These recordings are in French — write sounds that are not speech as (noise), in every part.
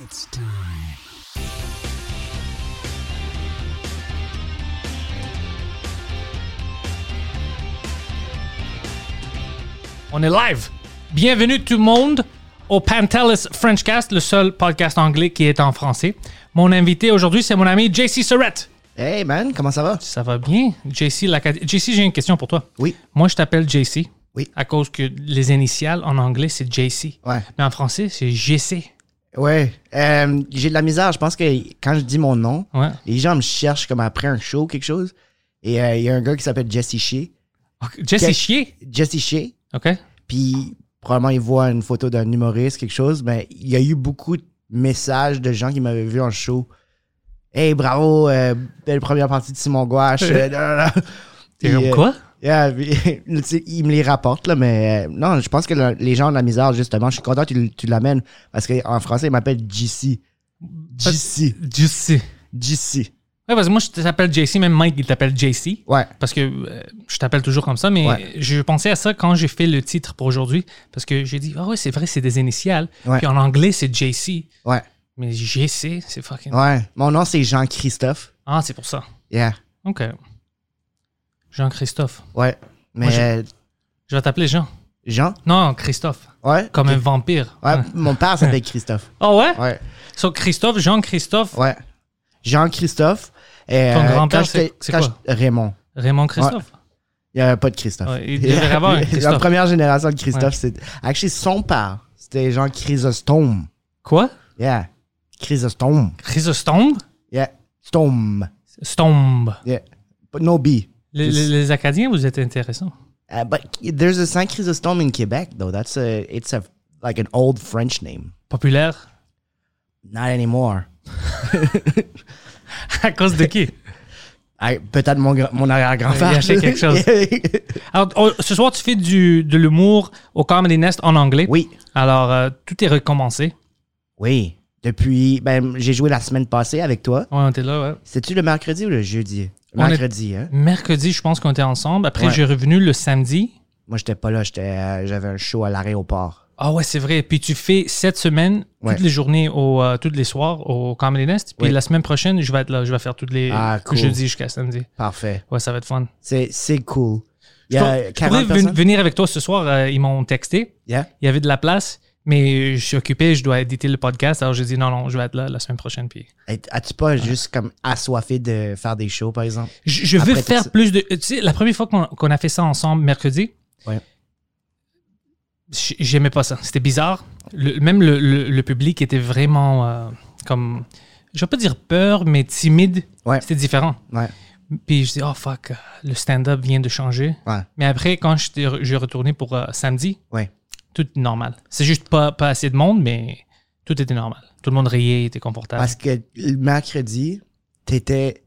It's time. On est live. Bienvenue tout le monde au Pantelis Frenchcast, le seul podcast anglais qui est en français. Mon invité aujourd'hui, c'est mon ami JC Surrett. Hey man, comment ça va? Ça va bien? JC, JC, j'ai une question pour toi. Oui. Moi, je t'appelle JC. Oui. À cause que les initiales en anglais, c'est JC. Ouais. Mais en français, c'est GC. Ouais. Euh, j'ai de la misère. Je pense que quand je dis mon nom, Ouais. les gens me cherchent comme après un show ou quelque chose. Et euh, il y a un gars qui s'appelle Jesse Shea. Ok, Jesse Chier. Jesse Shea. OK? Puis probablement il voit une photo d'un humoriste, quelque chose. Mais il y a eu beaucoup de messages de gens qui m'avaient vu en show. Hey, bravo, euh, belle première partie de Simon Gouache. (laughs) quoi? Yeah, (laughs) il me les rapporte, là, mais euh, non, je pense que le- les gens ont de la misère, justement. Je suis content que tu, tu l'amènes parce qu'en français, il m'appelle JC. JC. JC. JC. Ouais, parce que moi, je t'appelle JC, même Mike, il t'appelle JC. Ouais. Parce que euh, je t'appelle toujours comme ça, mais Ouais. je pensais à ça quand j'ai fait le titre pour aujourd'hui. Parce que j'ai dit, ah ouais, c'est vrai, c'est des initiales. Ouais. Puis en anglais, c'est JC. Ouais. Mais GC, c'est fucking. Ouais. Mon nom, c'est Jean-Christophe. Ah, c'est pour ça. Yeah. OK. Jean-Christophe. Ouais. Mais Moi, je- euh, Je vais t'appeler Jean. Jean? Non, Christophe. Ouais. Comme un vampire. Ouais. Mon père s'appelle Christophe. (laughs) Ah ouais? Ouais. So, Christophe, Jean-Christophe, Ouais. Jean-Christophe. euh, Ton grand-père, quand j'étais- c'est- quoi? Raymond. Raymond Christophe? Il n'y avait pas de Christophe. Ouais, il (laughs) devrait avoir un La première génération de Christophe, Ouais. c'est. Actually, son père, c'était Jean Chrysostome. Quoi? Yeah. Chrysostome. Chrysostome? Yeah. Stome. Stombe. Yeah. But no B. Les, les- les Acadiens, vous êtes intéressants. Uh, but there's a Saint Chrysostome in Quebec, though. That's a. It's a like an old French name. Populaire? Not anymore. (laughs) à cause de qui? (laughs) Peut-être mon, mon arrière-grand-père. Il a quelque chose. (laughs) Alors, oh, ce soir, tu fais du, de l'humour au Comedy Nest en anglais. oui. Alors, euh, tout est recommencé. Oui. Depuis. Ben, j'ai joué la semaine passée avec toi. Ouais, on était là, ouais. C'est-tu le mercredi ou le jeudi? Mercredi, hein? Mercredi, je pense qu'on était ensemble. Après, Ouais. j'ai revenu le samedi. Moi, j'étais pas là. Euh, j'avais un show à l'aéroport. Ah ouais, c'est vrai. Puis tu fais cette semaine, Ouais. toutes les journées, au, euh, tous les soirs au Comedy Nest. Puis Oui. la semaine prochaine, je vais être là. Je vais faire toutes les Ah, cool. jeudi jusqu'à samedi. Parfait. Ouais, ça va être fun. C'est, c'est cool. Il y Je a pour- je 40 pourrais venir avec toi ce soir. euh, ils m'ont texté. Yeah. Il y avait de la place, mais je suis occupé. Je dois éditer le podcast. Alors j'ai dit non, non, je vais être là la semaine prochaine. Puis As-tu pas juste comme assoiffé de faire des shows, par exemple? Je, je veux faire ça- plus de. Tu sais, la première fois qu'on a fait ça ensemble mercredi, Ouais. j'aimais pas ça. C'était bizarre. Le- même le, le- le public était vraiment euh, comme. Je vais pas dire peur, mais timide. Ouais. C'était différent. Ouais. Puis je dis, oh fuck, euh, le stand-up vient de changer. Ouais. Mais après, quand re- j'ai retourné pour euh, samedi, Ouais. Tout est normal. C'est juste pas, pas assez de monde, mais tout était normal. Tout le monde riait, était confortable. Parce que le mercredi, t'étais.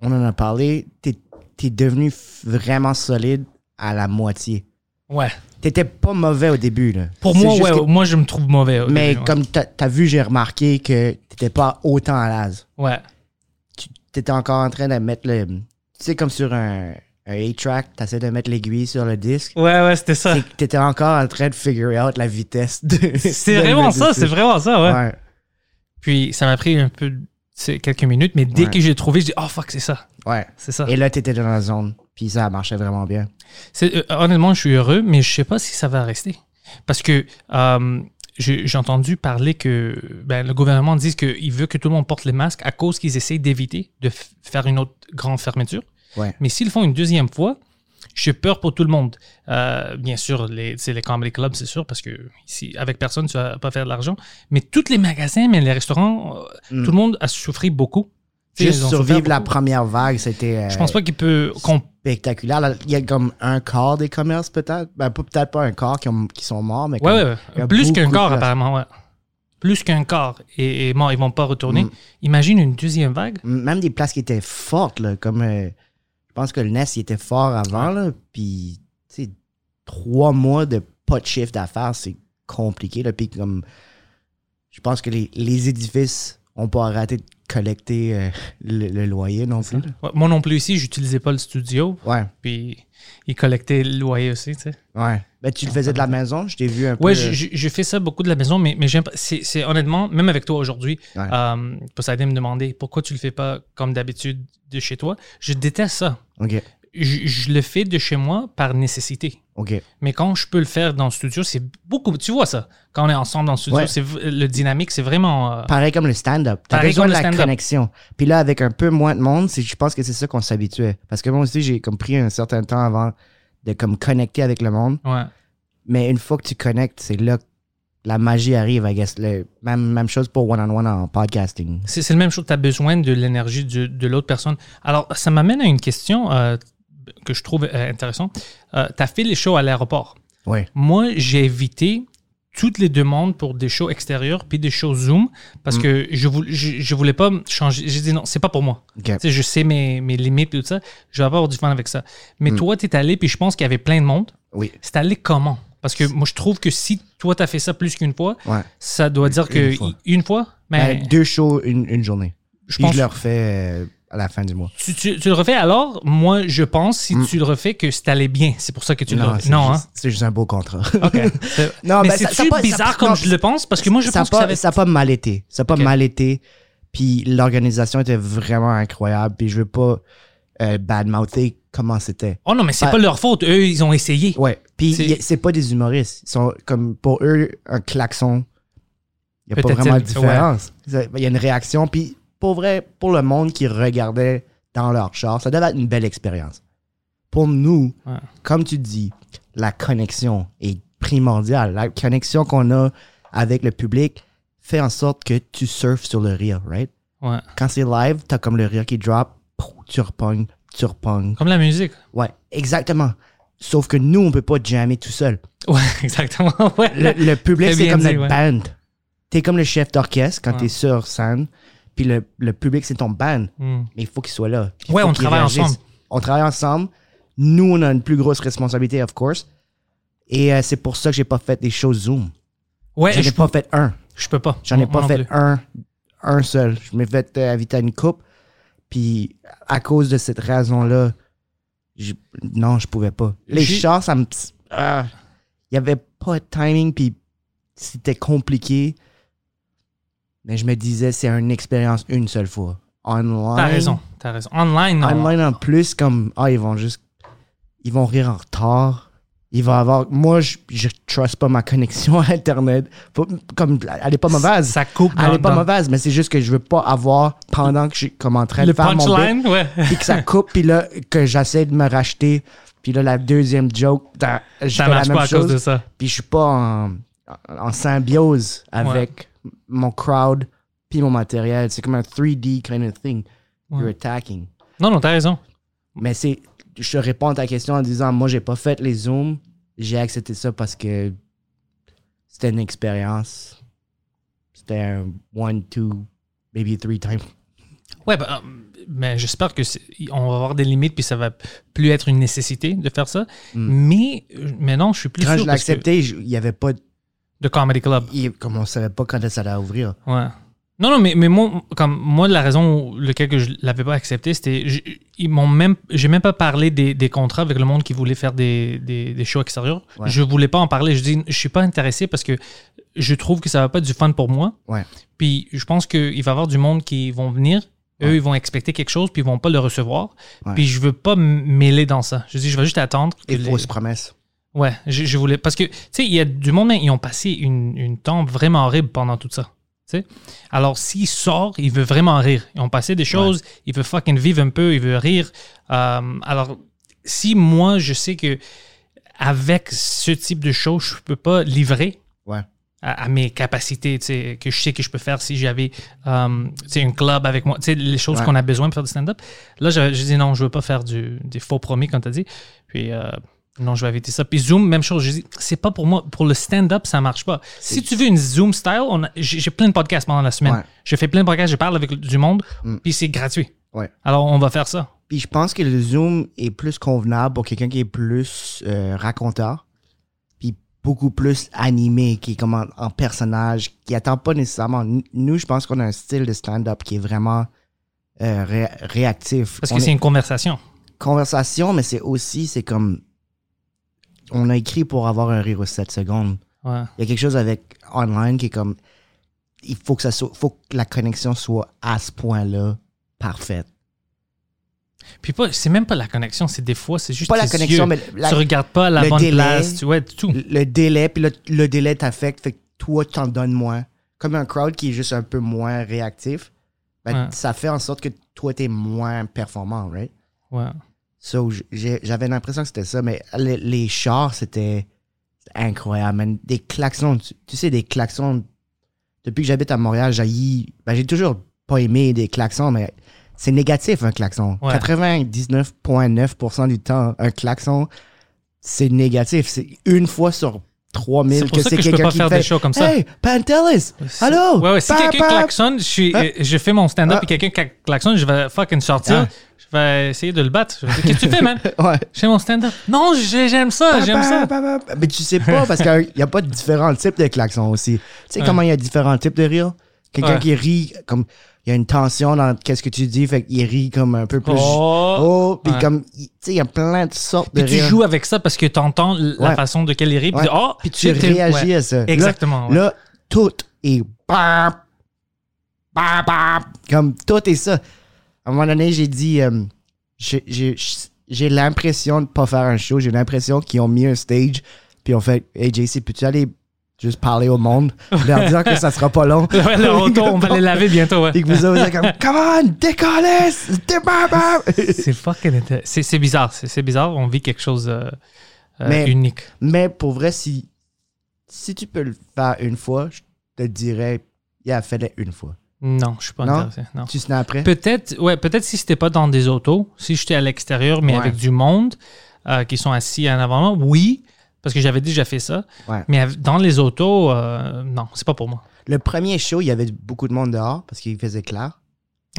On en a parlé. T'es, t'es devenu vraiment solide à la moitié. Ouais. T'étais pas mauvais au début, là. Pour C'est moi, ouais, que- moi, je me trouve mauvais. au mais début, ouais. comme t'as, t'as vu, j'ai remarqué que t'étais pas autant à l'aise. Ouais. Tu t'étais encore en train de mettre le. Tu sais, comme sur un, un 8-track, t'essaies de mettre l'aiguille sur le disque. Ouais, ouais, c'était ça. T'étais encore en train de figure out la vitesse. de- C'est (laughs) vraiment ça, c'est vraiment ça, ouais. Ouais. Puis ça m'a pris un peu, quelques minutes, mais dès Ouais. que j'ai trouvé, je dis, oh fuck, c'est ça. Ouais. C'est ça. Et là, t'étais dans la zone. Puis ça marchait vraiment bien. Euh, honnêtement, je suis heureux, mais je sais pas si ça va rester. Parce que euh, j'ai entendu parler que ben, le gouvernement dit qu'il veut que tout le monde porte les masques à cause qu'ils essayent d'éviter de faire une autre grande fermeture. Ouais. Mais s'ils font une deuxième fois, j'ai peur pour tout le monde. Euh, bien sûr, sais, les comedy clubs, c'est sûr, parce que ici, avec personne, tu vas pas faire de l'argent. Mais tous les magasins, mais les restaurants, euh, Mm. tout le monde a souffert beaucoup. Juste survivre la première vague, c'était euh, Je pense pas qu'il peut. spectaculaire. Il y a comme un quart des commerces, peut-être? Ben, peut-être pas un quart qui, ont- qui sont morts, mais comme- ouais, ouais. Plus qu'un quart, apparemment, ouais. Plus qu'un quart est, est mort, ils vont pas retourner. Mm. Imagine une deuxième vague. même des places qui étaient fortes, là, comme euh, pense que le NES il était fort avant, là, puis tu sais, trois mois de pas de chiffre d'affaires, c'est compliqué. Là, puis comme je pense que les, les édifices ont pas arrêté de collecter euh, le, le loyer non plus. Ouais, moi non plus ici, j'utilisais pas le studio, Ouais, puis ils collectaient le loyer aussi, tu sais. ouais. Ben, tu le faisais de la maison, je t'ai vu un peu. Ouais, j'ai- j'ai fait ça beaucoup de la maison, mais, mais j'aime pas. C'est c'est honnêtement, même avec toi aujourd'hui, Ouais. euh, Poseidon me demandait pourquoi tu le fais pas comme d'habitude de chez toi. Je déteste ça. Ok, Je, je le fais de chez moi par nécessité. ok. Mais quand je peux le faire dans le studio, c'est beaucoup. Tu vois ça, quand on est ensemble dans le studio, Ouais. c'est le dynamique, c'est vraiment. euh, Pareil comme le stand-up. T'as besoin comme de la connexion. Puis là, avec un peu moins de monde, c'est- je pense que c'est ça qu'on s'habituait. Parce que moi aussi, j'ai comme pris un certain temps avant de comme connecter avec le monde. ouais. Mais une fois que tu connectes, c'est là que la magie arrive, I guess. Le- même, même chose pour one-on-one en podcasting. C'est c'est la même chose. Tu as besoin de l'énergie de, de l'autre personne. Alors, ça m'amène à une question euh, que je trouve euh, intéressante. Euh, tu as fait les shows à l'aéroport. Moi, j'ai évité toutes les demandes pour des shows extérieurs puis des shows Zoom parce Mm. que je, voulais, je, je voulais pas me changer. J'ai dit non, c'est pas pour moi. Je sais mes, mes limites et tout ça. Je vais pas avoir du fun avec ça. Mais Mm. toi, tu es allé puis je pense qu'il y avait plein de monde. Oui. C'est allé comment? Parce que moi, je trouve que si toi, tu as fait ça plus qu'une fois, Ouais. ça doit dire que Une fois. une fois, mais Ben, deux shows, une, une journée. je pense je le refais euh, à la fin du mois. tu, tu- tu le refais alors, moi, je pense, si Mm. tu le refais, que c'est allé bien. C'est pour ça que tu le refais. Non, hein? c'est juste un beau contrat. OK. (laughs) Non, mais ben, c'est pas- bizarre ça- comme non, je le pense? Parce que moi, je ça pense a que ça pas, ça a pas mal été. Ça a pas mal été. Puis l'organisation était vraiment incroyable. Puis je veux pas euh, badmouther comment c'était. Oh non, mais c'est Ben- pas leur faute. Eux, ils ont essayé. Ouais. Puis C'est- pas des humoristes. Ils sont comme pour eux un klaxon. Il y a pas vraiment de une- différence. Il y a une réaction. Puis pour vrai, pour le monde qui regardait dans leur char, ça devait être une belle expérience. Pour nous, Ouais. comme tu dis, la connexion est primordiale. La connexion qu'on a avec le public fait en sorte que tu surfes sur le rire, right? Ouais. Quand c'est live, t'as comme le rire qui drop, tu repognes, tu repognes. Comme la musique. Ouais, exactement. Sauf que nous, on peut pas jammer tout seul. Ouais, (laughs) exactement. Ouais. Le, le public, c'est comme dit, notre ouais. band. T'es comme le chef d'orchestre quand Ouais. t'es sur scène, puis le, le public, c'est ton band. Hmm. Mais il faut qu'il soit là. Il Ouais, on travaille réagisse. ensemble. On travaille ensemble. Nous, on a une plus grosse responsabilité, of course. Et euh, c'est pour ça que j'ai pas fait des shows Zoom. Ouais, J'en ai je, pas fait un. je peux pas. J'en ai pas fait un, un seul. Je m'ai fait euh, inviter à une coupe. Puis à cause de cette raison-là, je- non, je pouvais pas. Les chars, ça me. ah, Il y avait pas de timing, puis c'était compliqué. Mais je me disais, c'est une expérience une seule fois. Online. T'as raison. T'as raison. Online, non. Online en plus, comme, ah, ils vont juste. Ils vont rire en retard. Il va avoir. Moi, je, je trust pas ma connexion à Internet. Faut- comme, elle est pas mauvaise. Ça coupe Elle est pas dans- mauvaise, mais c'est juste que je veux pas avoir pendant que je suis comme en train de le faire mon bit, punchline. Ouais. puis que ça coupe, puis là, que j'essaie de me racheter. Puis là, la deuxième joke, je fais la même pas à cause de chose. ça. Puis je suis pas en, en symbiose avec mon crowd puis mon matériel. C'est comme un 3D kind of thing. Ouais. You're attacking. Non, non, t'as raison. Mais c'est, je te réponds à ta question en disant, moi, j'ai pas fait les zooms. J'ai accepté ça parce que c'était une expérience. C'était un one, two, maybe three time. Ouais, euh, mais j'espère que on va avoir des limites puis ça va plus être une nécessité de faire ça. Mais euh, maintenant, je suis plus Quand sûr je l'ai accepté, il y avait pas, de comedy club. il- comme on savait pas quand ça allait ouvrir. Ouais. Non, non, mais, mais moi, comme moi, la raison pour laquelle que je l'avais pas accepté, c'était. Ils m'ont même. J'ai même pas parlé des, des contrats avec le monde qui voulait faire des, des, des shows extérieurs. Ouais. Je voulais pas en parler. Je dis, je suis pas intéressé parce que je trouve que ça va pas être du fun pour moi. Ouais. Puis je pense qu'il va y avoir du monde qui vont venir. Eux, Ouais. ils vont expecter quelque chose, puis ils vont pas le recevoir. Puis je veux pas mêler dans ça. Je dis, je vais juste attendre. Et les- fausses promesses. Ouais, je, je voulais. Parce que, tu sais, il y a du monde, mais ils ont passé une, une temps vraiment horrible pendant tout ça. tu sais. Alors, s'il sort, il veut vraiment rire. Ils ont passé des choses, il veut fucking vivre un peu, il veut rire. Euh, alors, si moi, je sais que avec ce type de choses, je peux pas livrer Ouais. à, à mes capacités, tu sais, que je sais que je peux faire si j'avais euh, un club avec moi, tu sais, les choses Ouais. qu'on a besoin pour faire du stand-up. Là, j'ai dit non, je veux pas faire du, des faux promis, comme tu as dit. Puis, euh, non, je vais éviter ça. Puis Zoom, même chose. Je dis, c'est pas pour moi. Pour le stand-up, ça marche pas. Si tu veux une Zoom style, on a- j'ai j'ai plein de podcasts pendant la semaine. Ouais. Je fais plein de podcasts, je parle avec du monde, Mm. puis c'est gratuit. Ouais. Alors, on va faire ça. Puis je pense que le Zoom est plus convenable pour quelqu'un qui est plus euh, raconteur, puis beaucoup plus animé, qui est comme en, en personnage, qui attend pas nécessairement. Nous, je pense qu'on a un style de stand-up qui est vraiment euh, ré- réactif. Parce On que c'est est- une conversation. conversation, mais c'est aussi, c'est comme. On a écrit pour avoir un rire aux 7 secondes. Ouais. Il y a quelque chose avec online qui est comme. Il faut que, ça soit, faut que la connexion soit à ce point-là parfaite. Puis pas, c'est même pas la connexion, c'est des fois, c'est juste Pas la connexion, yeux. mais la- tu regardes pas la bonne délai. place, tu ouais, tout. le délai, puis le, le délai t'affecte, fait que toi, tu t'en donnes moins. Comme un crowd qui est juste un peu moins réactif, ben, Ouais. ça fait en sorte que toi, t'es moins performant, right? Ouais. So, j'avais l'impression que c'était ça, mais les, les chars, c'était c'était incroyable, man. Des klaxons, tu, tu sais, des klaxons. Depuis que j'habite à Montréal, j'ai ben, j'ai toujours pas aimé des klaxons, mais c'est négatif, un klaxon. Ouais. 99,9% du temps, un klaxon, c'est négatif. C'est une fois sur 3000 C'est pour ça c'est que je peux quelqu'un pas qui faire fait des shows comme ça. Hey, Pantelis! Allô? Ouais, ouais, si quelqu'un klaxonne, je, suis, Ah. euh, je fais mon stand-up Ah. et quelqu'un cla- klaxonne, je vais fucking sortir. Ah. Je vais essayer de le battre. Qu'est-ce que tu fais, man? (laughs) Ouais. Je fais mon stand-up. Non, j'ai- j'aime ça, j'aime ça. Mais tu sais pas parce qu'il n'y a pas de différents types de klaxons aussi. Tu sais comment il y a différents types de rire? Quelqu'un qui rit comme. Il y a une tension dans qu'est-ce que tu dis, fait qu'il rit comme un peu plus. Oh. Oh, puis Ouais. comme. Tu sais, il y a plein de sortes de Puis tu rires. joues avec ça parce que tu entends la Ouais. façon de quel il rit. Puis, oh, Puis tu réagis à ça. Là- Exactement. ouais. Là, tout est. bam, bam, bam. Comme tout est ça. À un moment donné, j'ai dit. euh, j'ai l'impression de pas faire un show. J'ai l'impression qu'ils ont mis un stage. Puis on fait Hey JC, peux-tu aller juste parler au monde? Leur dire que ça sera pas long. (laughs) Ouais, le auto, on va les laver bientôt. Ouais. Puis que vous êtes comme Come on, décollez! Dé- (laughs) C'est fucking C'est bizarre. C'est bizarre. On vit quelque chose euh, euh, Mais- unique. Mais pour vrai, si, si tu peux le faire une fois, je te dirais, yeah, fais-le une fois. Non, je suis pas Non? intéressé. Non. Tu snaps après? Peut-être, ouais, peut-être si c'était pas dans des autos, si j'étais à l'extérieur, mais Ouais. avec du monde euh, qui sont assis en avant oui, parce que j'avais déjà fait ça. Ouais. Mais dans les autos, euh, non, c'est pas pour moi. Le premier show, il y avait beaucoup de monde dehors parce qu'il faisait clair.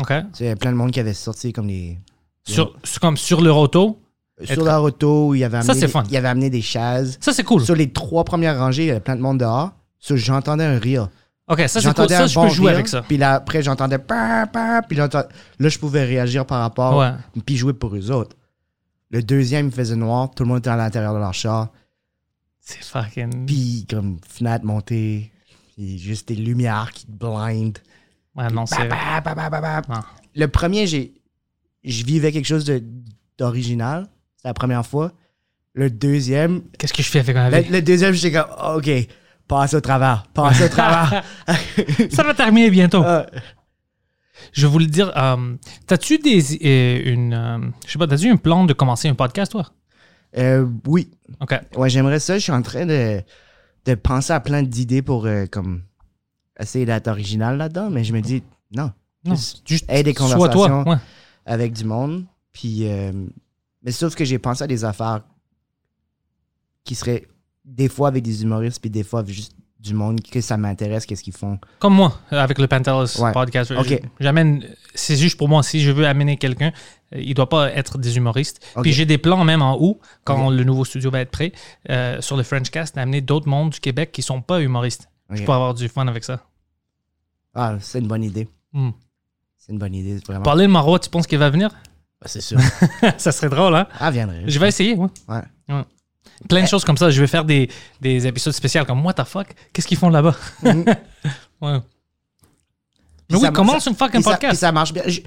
OK? Il y avait plein de monde qui avait sorti comme des. Sur, sur- comme sur leur auto, Sur Être- leur auto, il y avait Ça, amené, c'est des- fun. il avait amené des chaises. ça c'est cool. Sur les trois premières rangées, il y avait plein de monde dehors. J'entendais un rire. OK, ça c'est cool. J'entendais Ça, un je peux jouer rire, avec ça. Puis là, après, j'entendais. Puis là, je pouvais réagir par rapport. Ouais. Puis jouer pour eux autres. Le deuxième, il faisait noir. Tout le monde était à l'intérieur de leur char. C'est fucking. Puis comme fenêtre montée. Puis juste des lumières qui te blind. Ouais, non, c'est. Le premier, j'ai, je vivais quelque chose de, d'original. C'est la première fois. Le deuxième, Qu'est-ce que je fais avec ma vie? le deuxième, j'étais comme, oh, OK, passe au travers, passe au travers. (laughs) Ça va terminer bientôt. Ah, Je voulais le dire, euh, t'as-tu des. euh, une. euh, je sais pas, t'as-tu un plan de commencer un podcast, toi? Euh, oui, OK. ouais, j'aimerais ça. Je suis en train de, de penser à plein d'idées pour euh, comme essayer d'être original là-dedans, mais je me dis, non, Non, Juste juste. aider des conversations. toi. Ouais. avec du monde. Puis, euh, mais sauf que j'ai pensé à des affaires qui seraient des fois avec des humoristes, puis des fois juste du monde que ça m'intéresse, qu'est-ce qu'ils font. Comme moi, avec le Pantelis Ouais. podcast. J'amène. C'est juste pour moi, si je veux amener quelqu'un, euh, il doit pas être des humoristes. Puis j'ai des plans même en haut, quand le nouveau studio va être prêt, euh, sur le Frenchcast, d'amener d'autres mondes du Québec qui sont pas humoristes. Je peux avoir du fun avec ça. Ah, c'est une bonne idée. Hmm. C'est une bonne idée, vraiment. Parler de Marois, tu penses qu'il va venir? Ah, c'est sûr. (laughs) ça serait drôle, hein? ah, viendrait. Je vais essayer. Ouais. Ouais. Plein de choses comme ça. Je vais faire des, des épisodes spéciaux comme What the fuck? Qu'est-ce qu'ils font là-bas? Mhm. (laughs) Ouais. Mais oui, ça- commence ça- une fucking ça, podcast. puis ça marche bien. Je-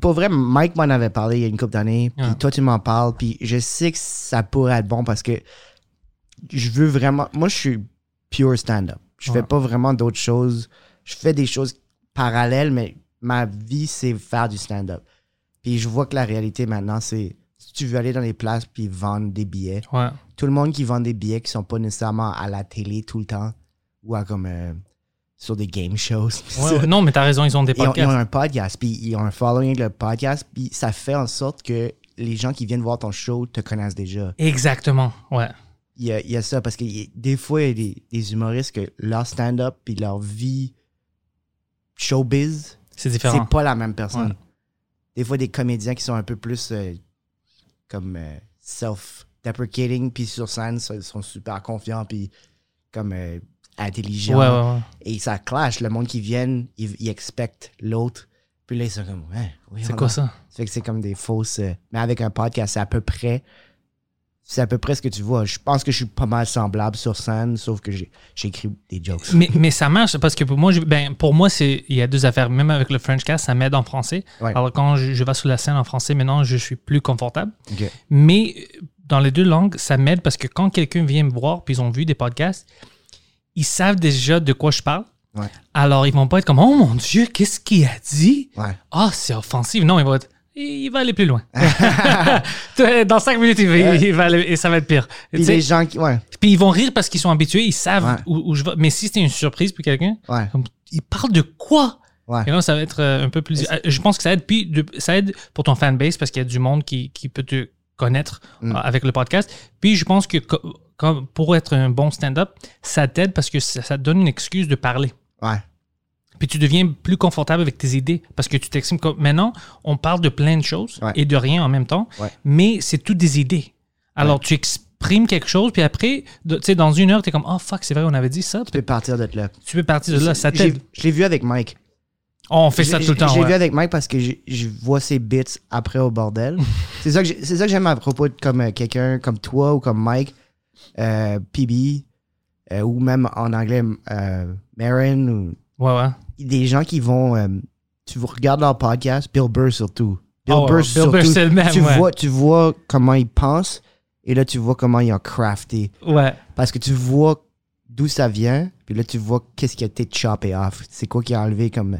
pour vrai, Mike m'en avait parlé il y a une couple d'années. Puis Ouais. toi, tu m'en parles. Puis je sais que ça pourrait être bon parce que je veux vraiment. Moi, je suis pure stand-up. Je Ouais. fais pas vraiment d'autres choses. Je fais des choses parallèles, mais ma vie, c'est faire du stand-up. Puis je vois que la réalité maintenant, c'est si tu veux aller dans les places puis vendre des billets, Ouais. Tout le monde qui vend des billets qui sont pas nécessairement à la télé tout le temps ou à comme euh, sur des game shows. (laughs) Ouais, non, mais t'as raison, ils ont des Ils ont, ils ont podcasts. un podcast, puis ils ont un following avec le podcast, puis ça fait en sorte que les gens qui viennent voir ton show te connaissent déjà. Exactement, ouais. Il y a, il y a ça, parce que des fois, il y a des, des humoristes que leur stand-up puis leur vie showbiz, C'est différent. c'est pas la même personne. Ouais. Des fois, des comédiens qui sont un peu plus euh, comme euh, self-deprecating, puis sur scène, ils sont super confiants, puis comme euh, intelligents. Ouais, ouais, ouais. Et ça clash. Le monde qui vient, ils, ils expectent l'autre. Puis là, ils sont comme, ouais, oui, C'est quoi a- ça? Ça fait que c'est comme des fausses. euh, mais avec un podcast, c'est à peu près. C'est à peu près ce que tu vois. Je pense que je suis pas mal semblable sur scène, sauf que j'ai- j'écris des jokes. Mais, mais ça marche parce que pour moi, je- ben, pour moi, c'est il y a deux affaires. Même avec le Frenchcast, ça m'aide en français. Ouais. Alors quand je, je vais sur la scène en français, maintenant, je suis plus confortable. Mais dans les deux langues, ça m'aide parce que quand quelqu'un vient me voir puis ils ont vu des podcasts, ils savent déjà de quoi je parle. Ouais. Alors ils vont pas être comme oh mon dieu, qu'est-ce qu'il a dit? Ouais. Ah c'est offensif. Non, ils vont être il va aller plus loin. (laughs) (laughs) Dans cinq minutes, il va, il va aller- et ça va être pire. Puis les gens qui. Ouais. puis ils vont rire parce qu'ils sont habitués, ils savent où, où je vais. Mais si c'était une surprise pour quelqu'un, Ouais. comme, il parle de quoi? Et là, ça va être euh, un peu plus. euh, Je pense que ça aide. Puis ça aide pour ton fanbase parce qu'il y a du monde qui, qui peut te connaître Mm. euh, avec le podcast. Puis je pense que co- comme pour être un bon stand-up, ça t'aide parce que ça, ça te donne une excuse de parler. Ouais. Puis tu deviens plus confortable avec tes idées parce que tu t'exprimes comme. Maintenant, on parle de plein de choses Ouais. et de rien en même temps, Ouais. mais c'est toutes des idées. Alors tu exprimes quelque chose, puis après, tu sais, dans une heure, tu es comme, oh fuck, c'est vrai, on avait dit ça. Tu peux partir de là. Tu peux partir de là, ça t'aide. Je l'ai vu avec Mike. Oh, on fait ça tout le temps. Ouais. vu avec Mike parce que je, vois ses bits après au bordel. (laughs) c'est ça que j'ai- j'aime à propos de comme euh, quelqu'un comme toi ou comme Mike, euh, PB, euh, ou même en anglais Marin, ou Ouais, ouais. des gens qui vont. tu regardes leur podcast, Bill Burr surtout. Bill Ah Burr Bill surtout. Burr, c'est le même, tu, ouais. vois, tu vois comment il pense et là tu vois comment il a crafté. Ouais. Parce que tu vois d'où ça vient, puis là tu vois qu'est-ce qui a été choppé off. C'est quoi qui a enlevé comme.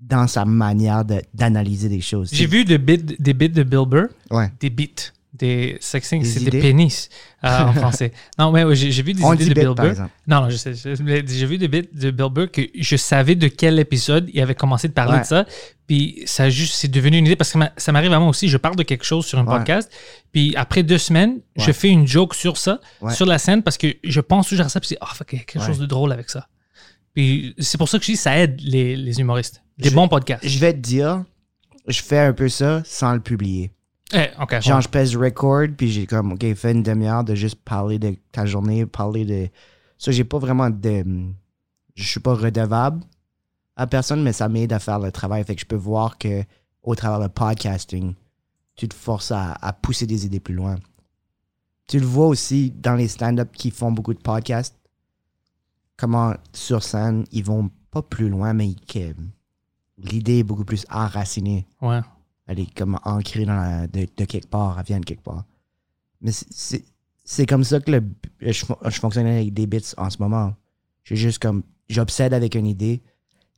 Dans sa manière de- d'analyser des choses. J'ai vu des bits, des bits de Bill Burr, Ouais. des bits, des sexing, c'est des pénis euh, en (laughs) français. Non, ouais, j'ai vu des On idées dit de bit, Bill Burr. Non, non, je sais. je- mais J'ai vu des bits de Bill Burr que je savais de quel épisode il avait commencé de parler Ouais. de ça. Puis ça juste, c'est devenu une idée parce que ça m'arrive à moi aussi. Je parle de quelque chose sur un Ouais. podcast. Puis après deux semaines, je fais une joke sur ça, sur la scène parce que je pense toujours à ça. Puis c'est, y a quelque chose de drôle avec ça. Puis c'est pour ça que je dis ça aide les, les humoristes. Des Je- bons podcasts. Je vais te dire, je fais un peu ça sans le publier. Eh, ok. Genre, je pèse record, puis j'ai comme, OK, fais une demi-heure de juste parler de ta journée, parler de. Ça, j'ai pas vraiment de. Je suis pas redevable à personne, mais ça m'aide à faire le travail. Fait que je peux voir que au travers le podcasting, tu te forces à, à pousser des idées plus loin. Tu le vois aussi dans les stand-up qui font beaucoup de podcasts, comment sur scène, ils vont pas plus loin, mais que l'idée est beaucoup plus enracinée Ouais. elle est comme ancrée dans la- de, de quelque part, elle vient de quelque part. Mais c'est- comme ça que le, je, fon- je fonctionne avec des bits en ce moment. J'ai juste comme, j'obsède avec une idée,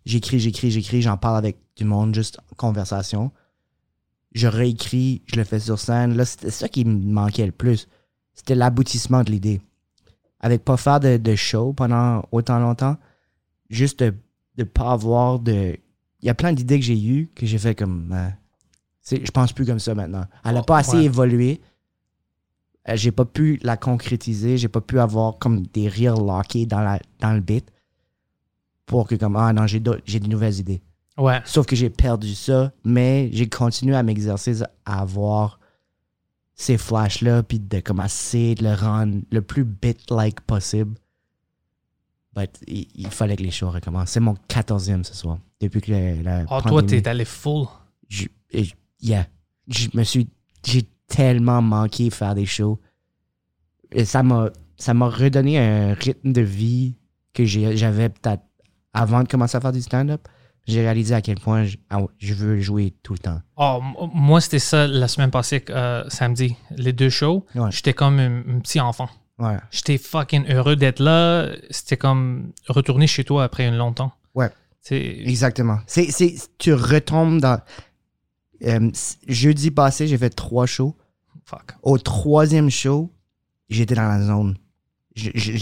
j'écris, j'écris, j'écris, j'en parle avec du monde, juste en conversation. Je réécris, je le fais sur scène. Là, c'était ça qui me manquait le plus. C'était l'aboutissement de l'idée. Avec pas faire de, de show pendant autant longtemps, juste de ne pas avoir de. Il y a plein d'idées que j'ai eues que j'ai fait comme. euh, je pense plus comme ça maintenant. Elle n'a pas assez Ouais. évolué. Euh, J'ai pas pu la concrétiser. J'ai pas pu avoir comme des rires lockés dans, la, dans le beat pour que comme ah non j'ai des nouvelles idées. Ouais. Sauf que j'ai perdu ça, mais j'ai continué à m'exercer à avoir ces flashs-là, puis de comme essayer de le rendre le plus bit-like possible. But il, il fallait que les shows recommencent. C'est mon 14e ce soir. Depuis que la, la Oh, toi, t'es allé full. je, yeah. Je me suis. J'ai tellement manqué faire des shows. Et ça m'a. Ça m'a redonné un rythme de vie que j'avais peut-être avant de commencer à faire du stand-up. J'ai réalisé à quel point je, ah veux jouer tout le temps. Oh, m- moi, c'était ça la semaine passée, euh, samedi. Les deux shows. Ouais. J'étais comme un, un petit enfant. Ouais. J'étais fucking heureux d'être là. C'était comme retourner chez toi après un long temps. Ouais. Exactement. C'est, tu retombes dans. euh, jeudi passé, j'ai fait trois shows. Fuck. Au troisième show, j'étais dans la zone. Je, je-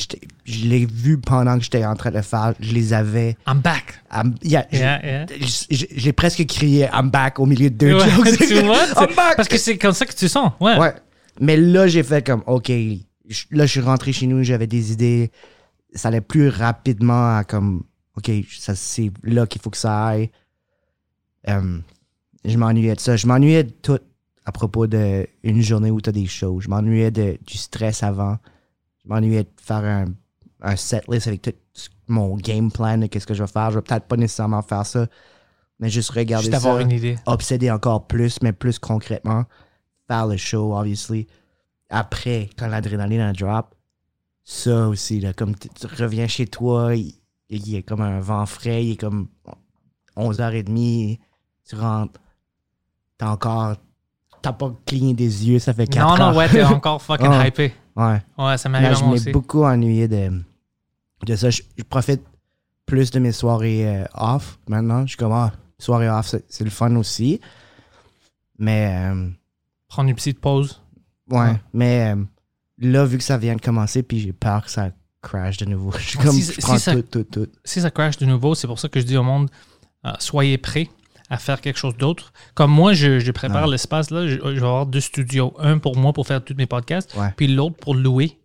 je l'ai vu pendant que j'étais en train de le faire. Je les avais. I'm back. I'm- yeah, Yeah, J'ai presque crié I'm back au milieu de deux Ouais, jokes. (laughs) tu vois, (laughs) I'm back! Parce que c'est comme ça que tu sens. Ouais. Ouais. Mais là, j'ai fait comme, OK, je- là, je suis rentré chez nous, j'avais des idées. Ça allait plus rapidement à comme, OK, ça, c'est là qu'il faut que ça aille. Euh, je m'ennuyais de ça. Je m'ennuyais de tout à propos d'une journée où tu as des shows. Je m'ennuyais de, du stress avant. Je m'ennuyais de faire un, un setlist avec tout mon game plan de qu'est-ce que je vais faire. Je vais peut-être pas nécessairement faire ça, mais juste regarder Juste avoir ça une idée. obséder encore plus, mais plus concrètement, faire le show, obviously. Après, quand l'adrénaline a drop, ça aussi, là, comme tu reviens chez toi, il, il y a comme un vent frais, il est comme 11h30, tu rentres, t'as encore, t'as pas cligné des yeux, ça fait 4 Non, heures. non, ouais, t'es (laughs) encore fucking hypé. Ouais. Ouais, ça m'arrive je m'ai beaucoup ennuyé de, de ça. Je, je profite plus de mes soirées euh, off maintenant. Je suis comme, ah, soirée off, c'est le fun aussi. Mais, euh, Prendre une petite pause. ouais, Ouais. mais euh, là, vu que ça vient de commencer, puis j'ai peur que ça crash de nouveau. (laughs) Je suis comme, Si- je si prends ça- tout, tout, tout. si ça crash de nouveau, c'est pour ça que je dis au monde, soyez prêts à faire quelque chose d'autre. Comme moi, je, je prépare Ouais. l'espace, là, je, je vais avoir deux studios. Un pour moi pour faire tous mes podcasts, Ouais. puis l'autre pour louer.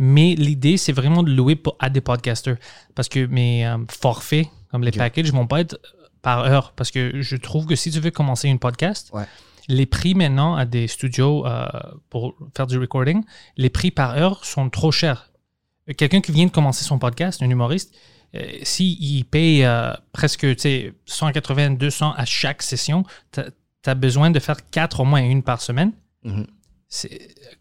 Mais l'idée, c'est vraiment de louer pour- à des podcasters. Parce que mes euh, forfaits, comme les Ok. packages, vont pas être par heure. Parce que je trouve que si tu veux commencer une podcast, Ouais. les prix maintenant à des studios euh, pour faire du recording, les prix par heure sont trop chers. Quelqu'un qui vient de commencer son podcast, un humoriste, euh, s'il paye euh, presque tu sais, 180, 200 à chaque session, tu as besoin de faire quatre au moins une par semaine. Mhm.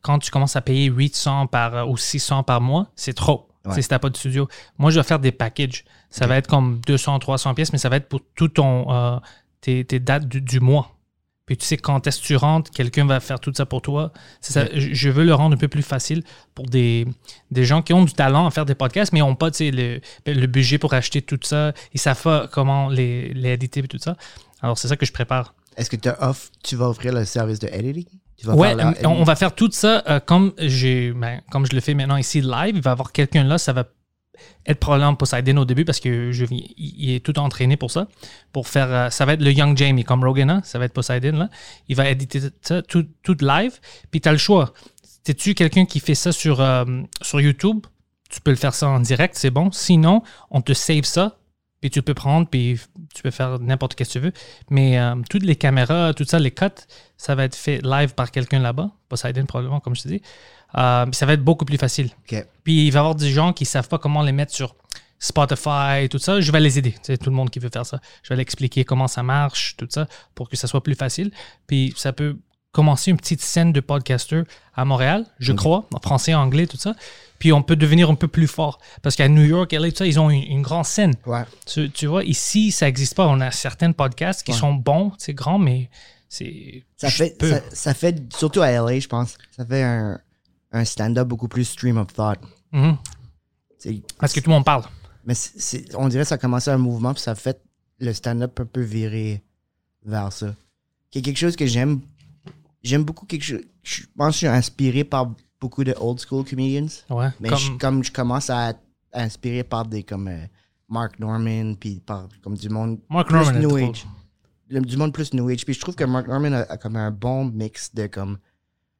Quand tu commences à payer 800 par, euh, ou 600 par mois, c'est trop. Ouais. Si tu n'as pas de studio. Moi, je vais faire des packages. Ça va être comme 200, 300 pièces, mais ça va être pour tout ton, euh, tes, tes dates du, du mois. Puis tu sais, quand est-ce que tu rentres, quelqu'un va faire tout ça pour toi. C'est ça, je je veux le rendre un peu plus facile pour des, des gens qui ont du talent à faire des podcasts, mais n'ont pas tu sais, le, le budget pour acheter tout ça. Ils savent pas comment les, les éditer et tout ça. Alors, c'est ça que je prépare. Est-ce que tu tu vas offrir le service de editing? Ouais, la on va faire tout ça euh, comme, j'ai, ben, comme je le fais maintenant ici live. Il va y avoir quelqu'un là, ça va être probablement Poseidon au début parce que je, il est tout entraîné pour ça. Pour faire, euh, ça va être le Young Jamie comme Rogan, hein, ça va être Poseidon là. Il va éditer ça tout, tout live. Puis tu as le choix. T'es-tu quelqu'un qui fait ça sur, euh, sur YouTube? Tu peux le faire ça en direct, c'est bon. Sinon, on te save ça. Puis tu peux prendre, puis tu peux faire n'importe qu'est-ce que tu veux. Mais euh, toutes les caméras, tout ça, les cuts, ça va être fait live par quelqu'un là-bas. Poseidon, probablement, comme je te dis. Euh, ça va être beaucoup plus facile. Puis il va y avoir des gens qui savent pas comment les mettre sur Spotify, tout ça. Je vais les aider. C'est tout le monde qui veut faire ça. Je vais leur expliquer comment ça marche, tout ça, pour que ça soit plus facile. Puis ça peut commencer une petite scène de podcaster à Montréal, je crois, en français, anglais, tout ça. Puis on peut devenir un peu plus fort. Parce qu'à New York, LA, tout ça, ils ont une, une grande scène. Ouais. Tu, tu vois, ici, ça n'existe pas. On a certains podcasts qui Ouais. sont bons, c'est grand, mais c'est. Ça fait, ça fait, surtout à LA, je pense, ça fait un, un stand-up beaucoup plus stream of thought. Mhm. C'est- Parce que tout le monde parle. Mais c'est- c'est- on dirait que ça a commencé un mouvement, puis ça a fait le stand-up un peu virer vers ça. Qui est quelque chose que j'aime. J'aime beaucoup quelque chose. Je pense que je suis inspiré par beaucoup de old school comedians. Ouais. Mais comme, je, comme je commence à être inspiré par des comme euh, Mark Norman, puis par comme du monde Mark plus Norman New. Age. Le- Du monde plus New Age. Puis je trouve que Mark Norman a, a comme un bon mix de comme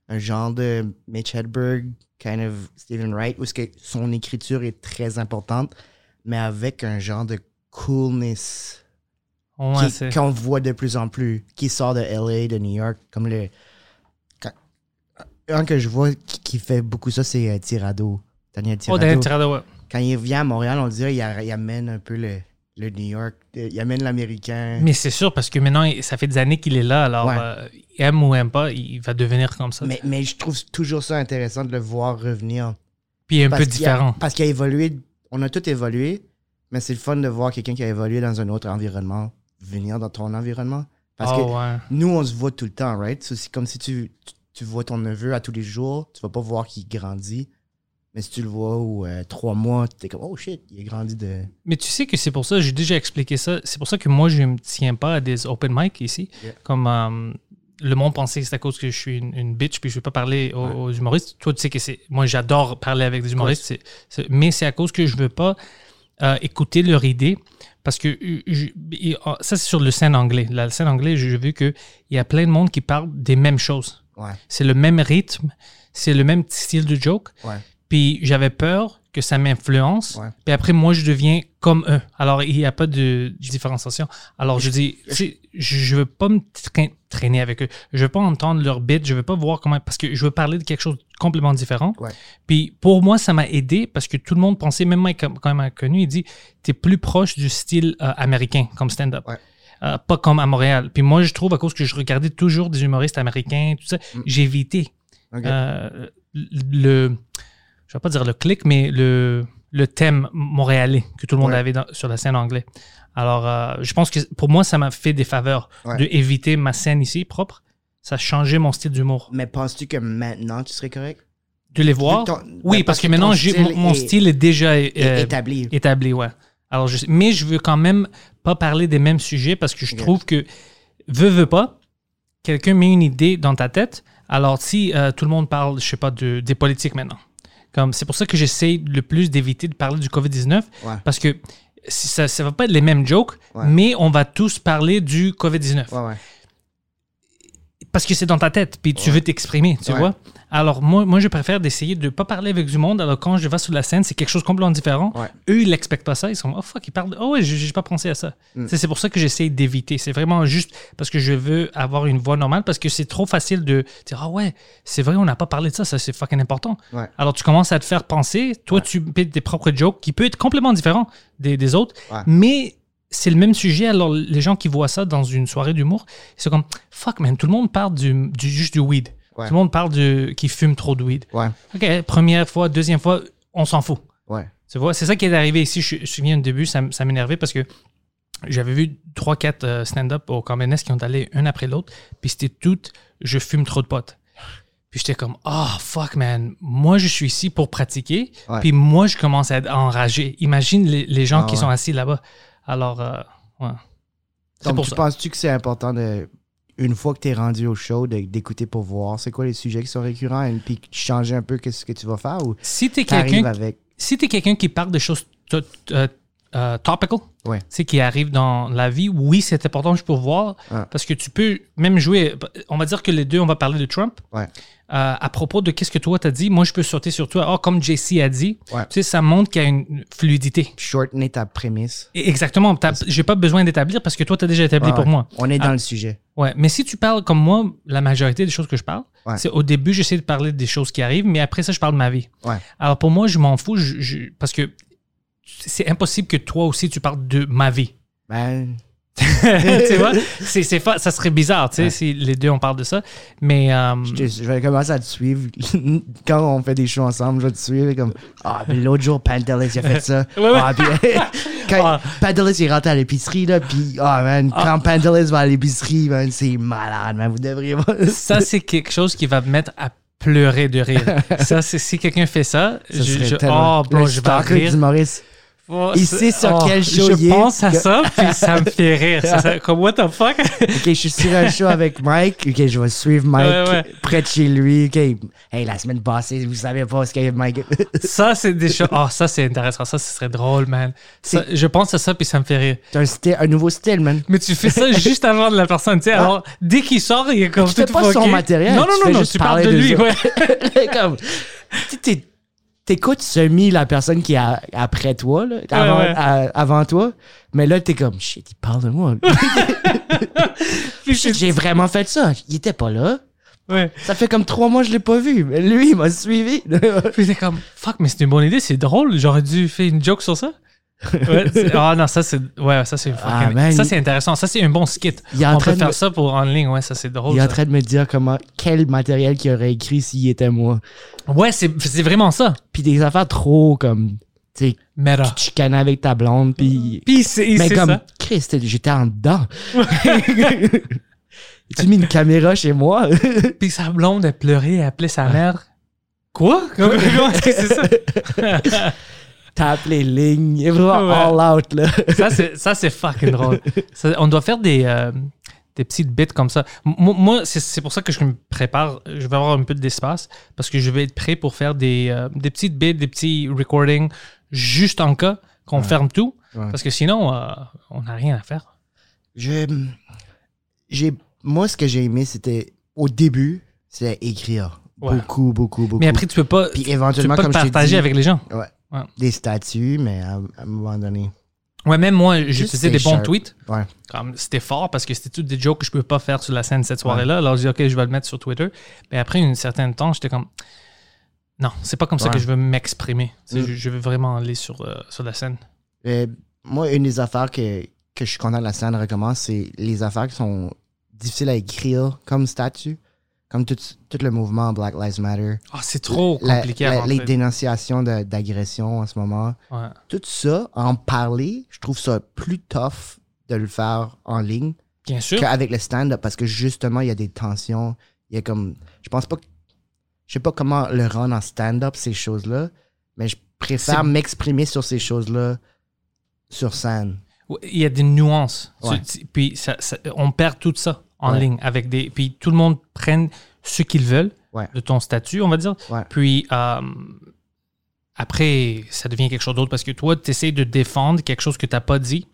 un genre de Mitch Hedberg, kind of Stephen Wright, où que son écriture est très importante, mais avec un genre de coolness Ouais, qu'on voit de plus en plus, qui sort de LA, de New York, comme le. quand- un que je vois qui, qui fait beaucoup ça, c'est euh, Tirado. Daniel Oh, Tirado. Daniel Tirado, ouais. Quand il vient à Montréal, on dirait qu'il amène un peu le, le New York, euh, il amène l'américain. Mais c'est sûr, parce que maintenant, ça fait des années qu'il est là, alors Ouais. euh, aime ou aime pas, il va devenir comme ça. Mais, mais je trouve toujours ça intéressant de le voir revenir. Puis un Parce peu a- différent. parce qu'il a évolué, on a tout évolué, mais c'est le fun de voir quelqu'un qui a évolué dans un autre environnement venir dans ton environnement. Parce que oh, ouais. nous, on se voit tout le temps, right? C'est comme si tu, tu, tu vois ton neveu à tous les jours, tu vas pas voir qu'il grandit. Mais si tu le vois ou euh, trois mois, tu es comme, oh shit, il a grandi de. Mais tu sais que c'est pour ça, j'ai déjà expliqué ça, c'est pour ça que moi, je ne me tiens pas à des open mic ici. Yeah. Comme euh, le monde pensait que c'est à cause que je suis une, une bitch puis je veux pas parler aux, aux humoristes. Toi, tu sais que c'est. Moi, j'adore parler avec des humoristes, mais c'est à cause que je veux pas euh, écouter leur idée. Parce que je- euh, ça, c'est sur le scène anglais. La scène anglais, j'ai vu qu'il y a plein de monde qui parle des mêmes choses. Ouais. C'est le même rythme, c'est le même style de joke. Ouais. Puis j'avais peur que ça m'influence. Ouais. Puis après, moi, je deviens comme eux. Alors, il n'y a pas de différenciation. Alors, je dis, je je veux pas me tra- traîner avec eux. Je veux pas entendre leur bit. Je veux pas voir comment. Parce que je veux parler de quelque chose de complètement différent. Ouais. Puis pour moi, ça m'a aidé parce que tout le monde pensait, même moi, quand il m'a connu, il dit, tu es plus proche du style euh, américain comme stand-up. Ouais. Euh, pas comme à Montréal. Puis moi, je trouve, à cause que je regardais toujours des humoristes américains, tout ça, j'ai évité Ok. euh, le, je vais pas dire le clic, mais le, le thème montréalais que tout le monde Ouais. avait dans- sur la scène anglaise. Alors, euh, je pense que pour moi, ça m'a fait des faveurs Ouais. de éviter ma scène ici propre. Ça a changé mon style d'humour. Mais penses-tu que maintenant tu serais correct? De les voir? ton- oui, parce, parce que, que maintenant, style mon, mon est- style est déjà euh, établi. établi, ouais. Alors, je, mais je veux quand même pas parler des mêmes sujets parce que je trouve que, veux, veux pas, quelqu'un met une idée dans ta tête. Alors, si euh, tout le monde parle, je sais pas, de, des politiques maintenant. Comme, c'est pour ça que j'essaie le plus d'éviter de parler du COVID-19 Ouais. parce que ça, ça va pas être les mêmes jokes, Ouais. mais on va tous parler du COVID-19 Ouais, ouais. Parce que c'est dans ta tête, puis tu Ouais. veux t'exprimer, tu Ouais. vois. Alors, moi, moi, je préfère d'essayer de pas parler avec du monde. Alors, quand je vais sur la scène, c'est quelque chose de complètement différent. Ouais. Eux, ils n'expectent pas ça. Ils sont, oh fuck, ils parlent. Oh ouais, j'ai pas pensé à ça. Mm. C'est pour ça que j'essaie d'éviter. C'est vraiment juste parce que je veux avoir une voix normale, parce que c'est trop facile de dire, ah ouais, c'est vrai, on n'a pas parlé de ça, ça c'est fucking important. Ouais. Alors, tu commences à te faire penser. Toi, tu pètes tes propres jokes qui peut être complètement différent des, des autres, mais c'est le même sujet. Alors, les gens qui voient ça dans une soirée d'humour, ils sont comme, fuck man, tout le monde parle du, du- juste du weed. Ouais. Tout le monde parle de qui fume trop de weed. Ouais. OK, première fois, deuxième fois, on s'en fout. Ouais. Tu vois, c'est ça qui est arrivé ici. Je, je me souviens au début, ça, m'énervait parce que j'avais vu 3-4 euh, stand-up au Nest qui ont allé un après l'autre, puis c'était tout je fume trop de potes. Puis j'étais comme, oh fuck man, moi je suis ici pour pratiquer, puis moi je commence à être enragé. Imagine les, les gens Ah qui ouais. sont assis là-bas. Alors, euh, ouais. Donc, pour tu penses-tu que c'est important de, une fois que tu es rendu au show, d'écouter pour voir c'est quoi les sujets qui sont récurrents et puis changer un peu qu'est-ce que tu vas faire ou Si t'es t'arrives quelqu'un avec? si tu es quelqu'un qui parle de choses euh, euh, topical, Ouais. tu qui arrivent dans la vie, oui, c'est important juste pour voir, parce que tu peux même jouer, on va dire que les deux, on va parler de Trump. Ouais. Euh, à propos de qu'est-ce que toi t'as dit, moi je peux sauter sur toi. Oh, comme JC a dit, Ouais. tu sais, ça montre qu'il y a une fluidité. Shortener ta prémisse. Exactement, j'ai pas besoin d'établir parce que toi t'as déjà établi Ouais, pour ouais. moi. On est dans Ah. le sujet. Ouais, mais si tu parles comme moi, la majorité des choses que je parle, c'est au début, j'essaie de parler des choses qui arrivent, mais après ça, je parle de ma vie. Ouais. Alors pour moi, je m'en fous je- je- parce que c'est impossible que toi aussi tu parles de ma vie. Ben, (laughs) tu vois, (laughs) c'est, c'est fa- ça serait bizarre, tu sais, Ouais. si les deux on parle de ça. Mais euh, je, je vais commencer à te suivre. (laughs) Quand on fait des shows ensemble, je vais te suivre comme Ah, puis l'autre jour, Pantelis, il a fait ça. Ouais, ouais. Ah, puis quand Ah. Pantelis il est rentré à l'épicerie, là, puis ah, man, quand Pantelis va à l'épicerie, man, c'est malade, man, vous devriez voir. ça, c'est quelque chose qui va me mettre à pleurer de rire. ça, c'est, si quelqu'un fait ça, Ça je, je- oh, bro, je vais rire. d'humoriste. Oh, Il c'est- sait sur quel show Je il est. pense à ça, puis ça me fait rire. Ça- comme, what the fuck? Ok, je suis sur un show avec Mike. Ok, je vais suivre Mike Ouais, ouais. près de chez lui. Ok, hey, la semaine passée, vous savez pas ce qu'il y a Mike. (laughs) Ça, c'est des choses. Oh, ça, c'est intéressant. Ça, ce serait drôle, man. Ça, je pense à ça, puis ça me fait rire. C'est un, style- un nouveau style, man. Mais tu fais ça (laughs) juste avant de la personne, tu sais. Alors, dès qu'il sort, il est comme Tu fais tout pas son matériel, Non, tu non, fais non, non, tu parles de lui, ouais. (laughs) Comme, tu T'écoutes semi la personne qui est à- après toi, là, avant, ouais. à- avant toi, mais là, t'es comme, shit, il parle de moi. (laughs) Puis Shit, c'est- J'ai vraiment fait ça. Il était pas là. ouais. Ça fait comme trois mois que je l'ai pas vu. Mais lui, il m'a suivi. Puis t'es comme, fuck, mais c'est une bonne idée, c'est drôle. J'aurais dû faire une joke sur ça. Ouais, ah non, ça c'est. Ouais, ça c'est Ah, man, Ça c'est intéressant. Ça c'est un bon skit. Il est en On train peut de faire me- ça pour en ligne, ouais, ça c'est drôle. il est en train de me dire comment, quel matériel qu'il aurait écrit s'il était moi. Ouais, c'est c'est vraiment ça. Puis des affaires trop comme, tu sais, tu chicanes avec ta blonde, puis... Puis c'est Mais comme, ça. J'étais en dedans. (laughs) tu mis une caméra chez moi? (laughs) Puis sa blonde, elle pleurait, elle appelait sa mère. Quoi? Comment est-ce que c'est ça? (laughs) T'as appelé ligne. Il est vraiment Ouais. all out, là. ça, c'est, ça, c'est fucking drôle. Ça, on doit faire des, euh, des petites bits comme ça. M- Moi, c'est c'est pour ça que je me prépare. Je vais avoir un peu d'espace parce que je vais être prêt pour faire des, euh, des petites bits, des petits recordings juste en cas qu'on ferme tout. Ouais. Parce que sinon, euh, on n'a rien à faire. Je, j'ai, moi, ce que j'ai aimé, c'était au début, c'était écrire. Ouais. Beaucoup, beaucoup, beaucoup. Mais après, tu peux pas, Puis tu peux éventuellement, pas comme partager dit, avec les gens. ouais, Ouais. des statuts, mais à, à un moment donné. Ouais, même moi, je faisais des bons sharp. tweets. Ouais. Comme C'était fort parce que c'était toutes des jokes que je ne pouvais pas faire sur la scène cette soirée-là. Alors, je dis, OK, je vais le mettre sur Twitter. Mais après un certain temps, j'étais comme, non, c'est pas comme ça que je veux m'exprimer. Mm. Je, je veux vraiment aller sur, euh, sur la scène. Moi, une des affaires que, que je suis content que la scène recommence, c'est les affaires qui sont difficiles à écrire comme statut. Comme tout, tout le mouvement Black Lives Matter. Ah, c'est trop compliqué la- à les dénonciations d'agression en ce moment. Ouais. Tout ça, en parler, je trouve ça plus tough de le faire en ligne Bien sûr. qu'avec le stand-up parce que justement, il y a des tensions. Il y a comme. Je pense pas. Je sais pas comment le rendre en stand-up, ces choses-là, mais je préfère m'exprimer sur ces choses-là sur scène. Il y a des nuances. Ouais. Tu- tu- Puis ça- ça- on perd tout ça en Ouais. ligne avec des. Puis tout le monde prenne ce qu'ils veulent Ouais. de ton statut, on va dire. Ouais. Puis euh, après, ça devient quelque chose d'autre parce que toi, tu essaies de défendre quelque chose que tu n'as pas dit.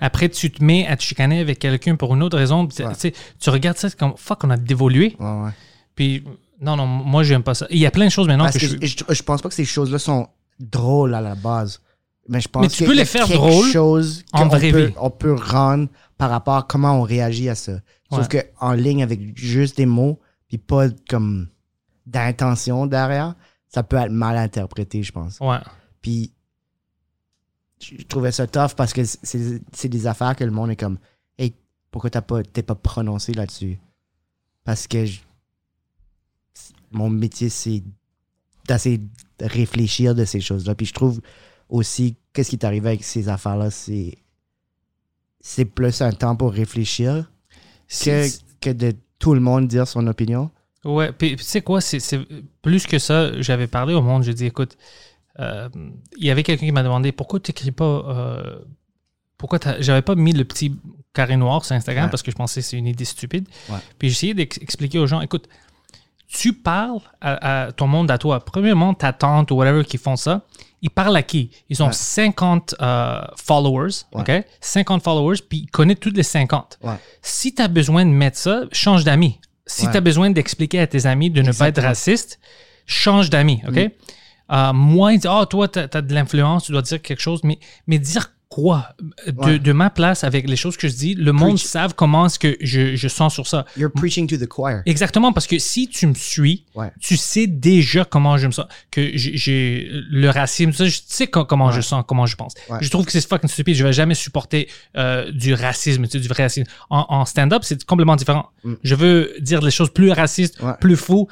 Après, tu te mets à te chicaner avec quelqu'un pour une autre raison. Tu regardes ça, comme fuck, on a dévolué. Puis non, non, moi, j'aime pas ça. Il y a plein de choses maintenant Parce que, que je. je, je pense pas que ces choses-là sont drôles à la base. Mais je pense Mais tu peux les faire quelque drôles chose en qu'on peut, on peut rendre par rapport à comment on réagit à ça. Sauf que en ligne avec juste des mots, puis pas comme d'intention derrière, ça peut être mal interprété, je pense. Ouais. Puis je trouvais ça tough parce que c'est des affaires que le monde est comme Hey, pourquoi t'as pas t'es pas prononcé là-dessus? Parce que je- mon métier, c'est d'essayer de réfléchir de ces choses-là. Puis je trouve aussi qu'est-ce qui est arrivé avec ces affaires-là, c'est c'est plus un temps pour réfléchir que, que de tout le monde dire son opinion. Ouais, puis tu sais quoi, c'est plus que ça, j'avais parlé au monde, j'ai dit, écoute, euh, il y avait quelqu'un qui m'a demandé pourquoi tu n'écris pas, euh, pourquoi j'avais pas mis le petit carré noir sur Instagram Ouais. parce que je pensais que c'est une idée stupide. Ouais. Puis j'ai essayé d'expliquer aux gens, écoute, tu parles à, à ton monde à toi. Premièrement, ta tante ou whatever qui font ça, ils parlent à qui? Ils ont Ouais. 50 euh, followers, Ouais. OK? 50 followers, puis ils connaissent tous les 50. Ouais. Si tu as besoin de mettre ça, change d'amis. Si tu as besoin d'expliquer à tes amis de ne pas être raciste, change d'amis, OK? Mm. Euh, moi, il dit, ah, toi, tu as, de l'influence, tu dois dire quelque chose, mais, mais dire quoi? De, Ouais. de ma place, avec les choses que je dis, le monde savent comment est-ce que je, je sens sur ça. You're preaching to the choir. Exactement, parce que si tu me suis, Ouais. tu sais déjà comment je me sens, que j'ai- le racisme, ça, je sais co- comment Ouais. je sens, comment je pense. Je trouve que c'est fucking stupide. Je vais jamais supporter euh, du racisme, tu sais, du vrai racisme. En, en stand-up, c'est complètement différent. Mm. Je veux dire les choses plus racistes, plus fous,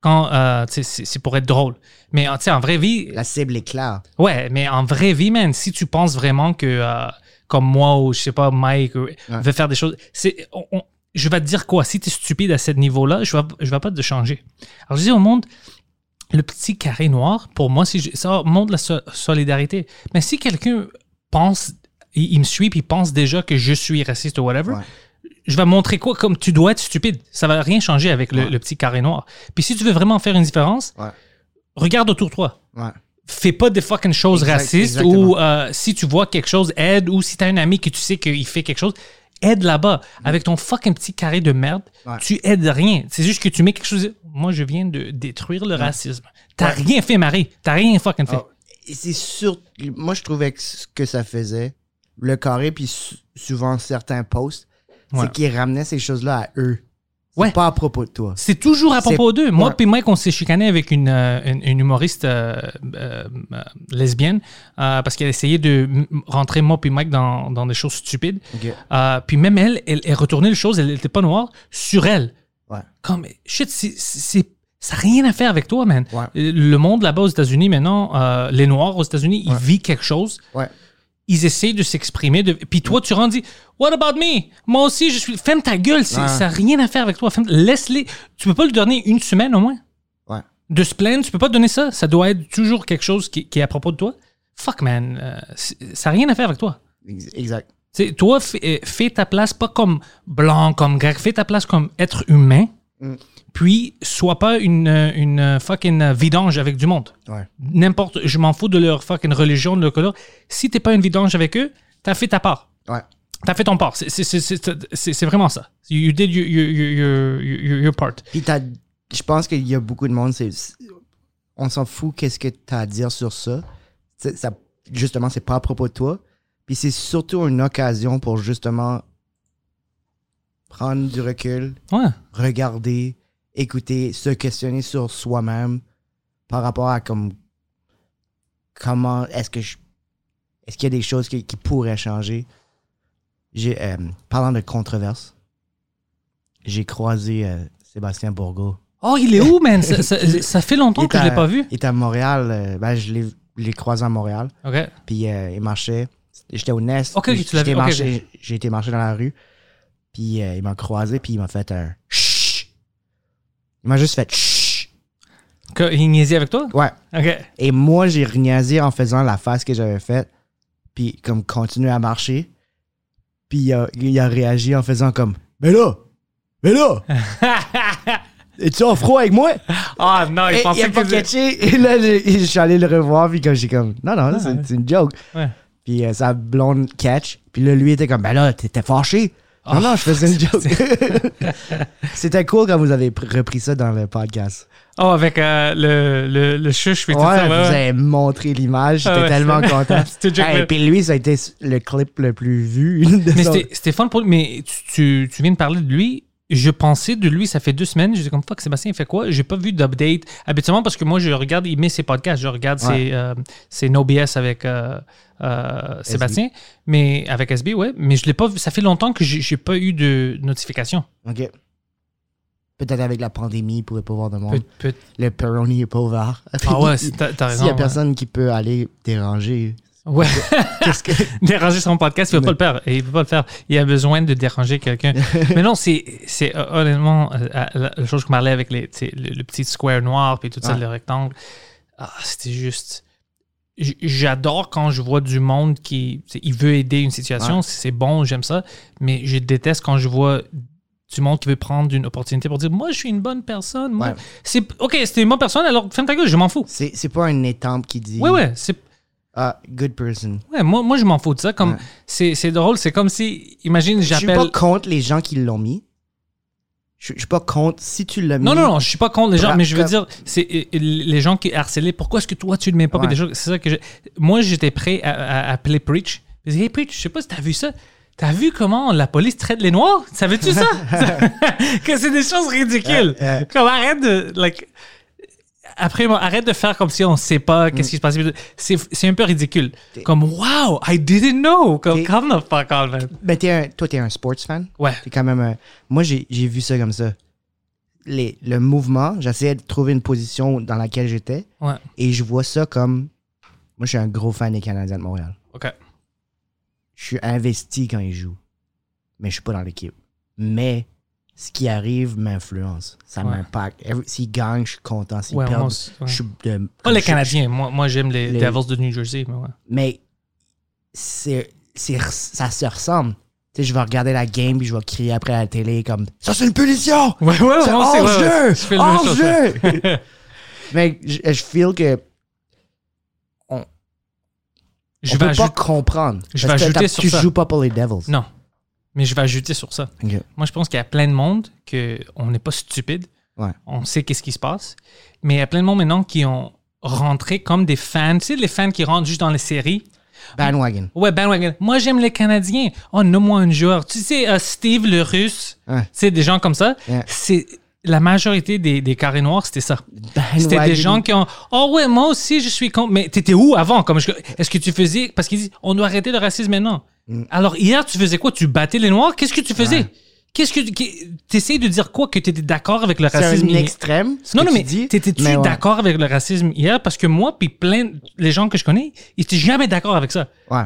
quand euh, c'est pour être drôle. Mais en- sais, en vraie vie, La cible est claire. Ouais, mais en vraie vie, man, si tu penses vraiment que, euh, comme moi ou je sais pas, Mike, euh, veut faire des choses, c'est, on- on- je vais te dire quoi? Si tu es stupide à ce niveau-là, je vais, je vais pas te changer. Alors, je dis au monde, le petit carré noir, pour moi, si je- ça montre la so- solidarité. Mais si quelqu'un pense, il, il me suit puis il pense déjà que je suis raciste ou whatever, Ouais. Je vais montrer quoi? Comme tu dois être stupide. Ça va rien changer avec le, Ouais. le petit carré noir. Puis si tu veux vraiment faire une différence, Ouais. regarde autour de toi Ouais. fais pas des fucking choses Exact- racistes ou euh, si tu vois quelque chose, aide ou si t'as un ami que tu sais qu'il fait quelque chose, aide là-bas. Avec ton fucking petit carré de merde, tu aides rien. C'est juste que tu mets quelque chose. Moi, je viens de détruire le racisme. T'as rien fait, Marie. T'as rien fucking fait. Et c'est sûr. Moi, je trouvais que ce que ça faisait, le carré, puis souvent certains posts, Ouais. c'est qu'ils ramenaient ces choses-là à eux. C'est Ouais. pas à propos de toi. C'est toujours à propos d'eux. Moi puis Mike, on s'est chicané avec une, euh, une, une humoriste euh, euh, lesbienne parce qu'elle essayait de rentrer moi puis Mike dans, dans des choses stupides. Puis même elle, elle, elle retournait les choses, elle n'était pas noire, sur elle. Ouais. Comme, shit, c'est- ça n'a rien à faire avec toi, man. Ouais. Le monde là-bas aux États-Unis, maintenant, euh, les Noirs aux États-Unis, ils vivent quelque chose. Ouais. Ils essayent de s'exprimer. De... Puis toi, tu rendis, What about me? Moi aussi, je suis. Ferme ta gueule, c'est- Ouais. ça n'a rien à faire avec toi. Ferme- Laisse-les. Tu peux pas lui donner une semaine au moins? Ouais. De se plaindre, tu peux pas donner ça? Ça doit être toujours quelque chose qui, qui est à propos de toi? Fuck, man. euh, c'est- ça n'a rien à faire avec toi. Ex- Exact. Tu sais, toi, fais, euh, fais ta place pas comme blanc, comme grec, fais ta place comme être humain. Puis, sois pas une, euh, une euh, fucking euh, vidange avec du monde. Ouais. N'importe, je m'en fous de leur fucking religion, de leur couleur. Si t'es pas une vidange avec eux, t'as fait ta part. Ouais. T'as fait ton part. C'est- vraiment ça. You did your, your, your, your, part. Puis t'as- je pense qu'il y a beaucoup de monde, c'est, on s'en fout qu'est-ce que tu as à dire sur ça. Ça. Justement, c'est pas à propos de toi. Puis c'est surtout une occasion pour justement prendre du recul, Ouais. regarder, écouter, se questionner sur soi-même par rapport à comme comment est-ce que je est-ce qu'il y a des choses qui, qui pourraient changer? J'ai euh, parlant de controverse, j'ai croisé euh, Sébastien Bourgault. Oh, il est où, (laughs) man? ça, ça- ça fait longtemps Il que je l'ai à- pas vu. Il est à Montréal. euh, ben, je l'ai l'ai croisé à Montréal. OK. Puis il marchait. J'étais au Nest. Ok, tu l'as vu, J'ai été marcher dans la rue. Puis il m'a croisé. Puis il m'a fait un. Il m'a juste fait chut. Il niaisait avec toi? Ouais. OK. Et moi, j'ai rignasé en faisant la face que j'avais faite. Puis comme continuer à marcher. Puis il a, il a réagi en faisant comme Mais là! Mais là! (laughs) Es-tu en froid avec moi? Ah non, il Et, il pensait a pas que... catché. Et là, je suis allé le revoir, puis comme j'ai comme, non, non, c'est une joke. Ouais. Puis euh, sa blonde catch. Puis là, lui était comme, ben là, t'étais fâché. Non, Oh, non, je faisais une (laughs) joke. (laughs) C'était cool quand vous avez pr- repris ça dans le podcast. Oh, avec euh, le, le, le chuche puis Ouais, tout ça. vous avez montré l'image. J'étais Ah ouais, tellement content. (laughs) Hey, Mel- puis lui, ça a été le clip le plus vu. de Mais son- c'était c'était fun pour lui. Mais tu, tu, tu viens de parler de lui. Je pensais de lui, ça fait deux semaines. J'étais comme, fuck, Sébastien, il fait quoi? J'ai pas vu d'update. Habituellement, parce que moi, je regarde, il met ses podcasts. Je regarde Ouais. ses, euh, ses No BS avec euh, euh, Sébastien. Mais avec SB, ouais. Mais je l'ai pas vu. Ça fait longtemps que j'ai pas eu de notification. OK. Peut-être avec la pandémie, il pouvait pas voir de monde. Le Peroni est pas ouvert. Ah ouais, (laughs) t'as t'as raison. S'il y a ouais. personne qui peut aller déranger, Ouais. que. (laughs) déranger son podcast, il ne peut pas le faire. Il peut pas le faire. Il a besoin de déranger quelqu'un. (laughs) Mais non, c'est, c'est euh, honnêtement euh, la, la chose que je parlais avec les, le, le petit square noir puis tout ça, Ouais. le rectangle. Ah, c'était juste. J'adore quand je vois du monde qui il veut aider une situation, Ouais. c'est bon, j'aime ça, mais je déteste quand je vois du monde qui veut prendre une opportunité pour dire moi je suis une bonne personne. Moi, Ouais. c'est ok, c'était une bonne personne, alors ferme ta gueule, je m'en fous. C'est c'est pas un étampe qui dit. Ouais ouais, c'est Ah, good person. Ouais, moi, moi je m'en fous de ça. Comme, Ouais. c'est, c'est drôle, c'est comme si, imagine, Je suis j'appelle. pas contre les gens qui l'ont mis. Je je suis pas contre si tu l'as mis. Non, non, non, je suis pas contre les gens, Bra- mais je veux dire, c'est les gens qui harcelaient. Pourquoi est-ce que toi tu le mets pas? Ouais. des choses- C'est ça que je- Moi, j'étais prêt à, à appeler Preach. Je dis, hey Preach, je sais pas si t'as vu ça. T'as vu comment la police traite les noirs? Savais-tu ça? (laughs) (laughs) que c'est des choses ridicules. Comme arrête de. Like, après, arrête de faire comme si on sait pas qu'est-ce qui se passe. C'est, un peu ridicule. Comme, wow, I didn't know. Comme, calm the fuck on, man. Mais t'es un, toi, t'es un sports fan. Ouais. T'es quand même un. Moi, j'ai j'ai vu ça comme ça. Les, le mouvement, j'essayais de trouver une position dans laquelle j'étais. Ouais. Et je vois ça comme. Moi, je suis un gros fan des Canadiens de Montréal. OK. Je suis investi quand ils jouent. Mais je suis pas dans l'équipe. Mais ce qui arrive m'influence. Ça Ouais. m'impacte. S'ils gagnent, je suis content. S'ils Ouais, perdent, ouais. je suis Pas les je- Canadiens. Moi, moi j'aime les, Les- Devils de New Jersey. Mais c'est, ça se ressemble. Tu sais, je vais regarder la game puis je vais crier après à la télé comme Ça, c'est une punition! Ouais, ouais, C'est moi aussi, ouais, ouais. hors-jeu! Je fais la même chose, Hors-jeu! (laughs) Mais je, je feel que on, Je on vais peut pas comprendre. je vais ajouter sur tu ça. joues pas pour les Devils. Non. Mais je vais ajouter sur ça. Moi, je pense qu'il y a plein de monde que on n'est pas stupide. Ouais. On sait qu'est-ce qui se passe. Mais il y a plein de monde maintenant qui ont rentré comme des fans. Tu sais, les fans qui rentrent juste dans les séries. Bandwagon. Ouais, bandwagon. Moi, j'aime les Canadiens. Oh, nomme-moi un joueur. Tu sais, euh, Steve le russe. Ouais. Tu sais, des gens comme ça. C'est la majorité des, des carrés noirs, c'était ça. C'était des gens qui ont Oh ouais, moi aussi je suis contre. Mais t'étais où avant? Comme je- Est-ce que tu faisais parce qu'ils disent on doit arrêter le racisme maintenant. Alors hier tu faisais quoi? Tu battais les noirs? Qu'est-ce que tu faisais? Mm. Ouais. Qu'est-ce que t'essayes de dire quoi? Que t'étais d'accord avec le C'est racisme un hier? extrême. ce Non, que non, tu mais t'étais-tu ouais. d'accord avec le racisme hier? Parce que moi, puis plein, les gens que je connais, ils étaient jamais d'accord avec ça. Ouais.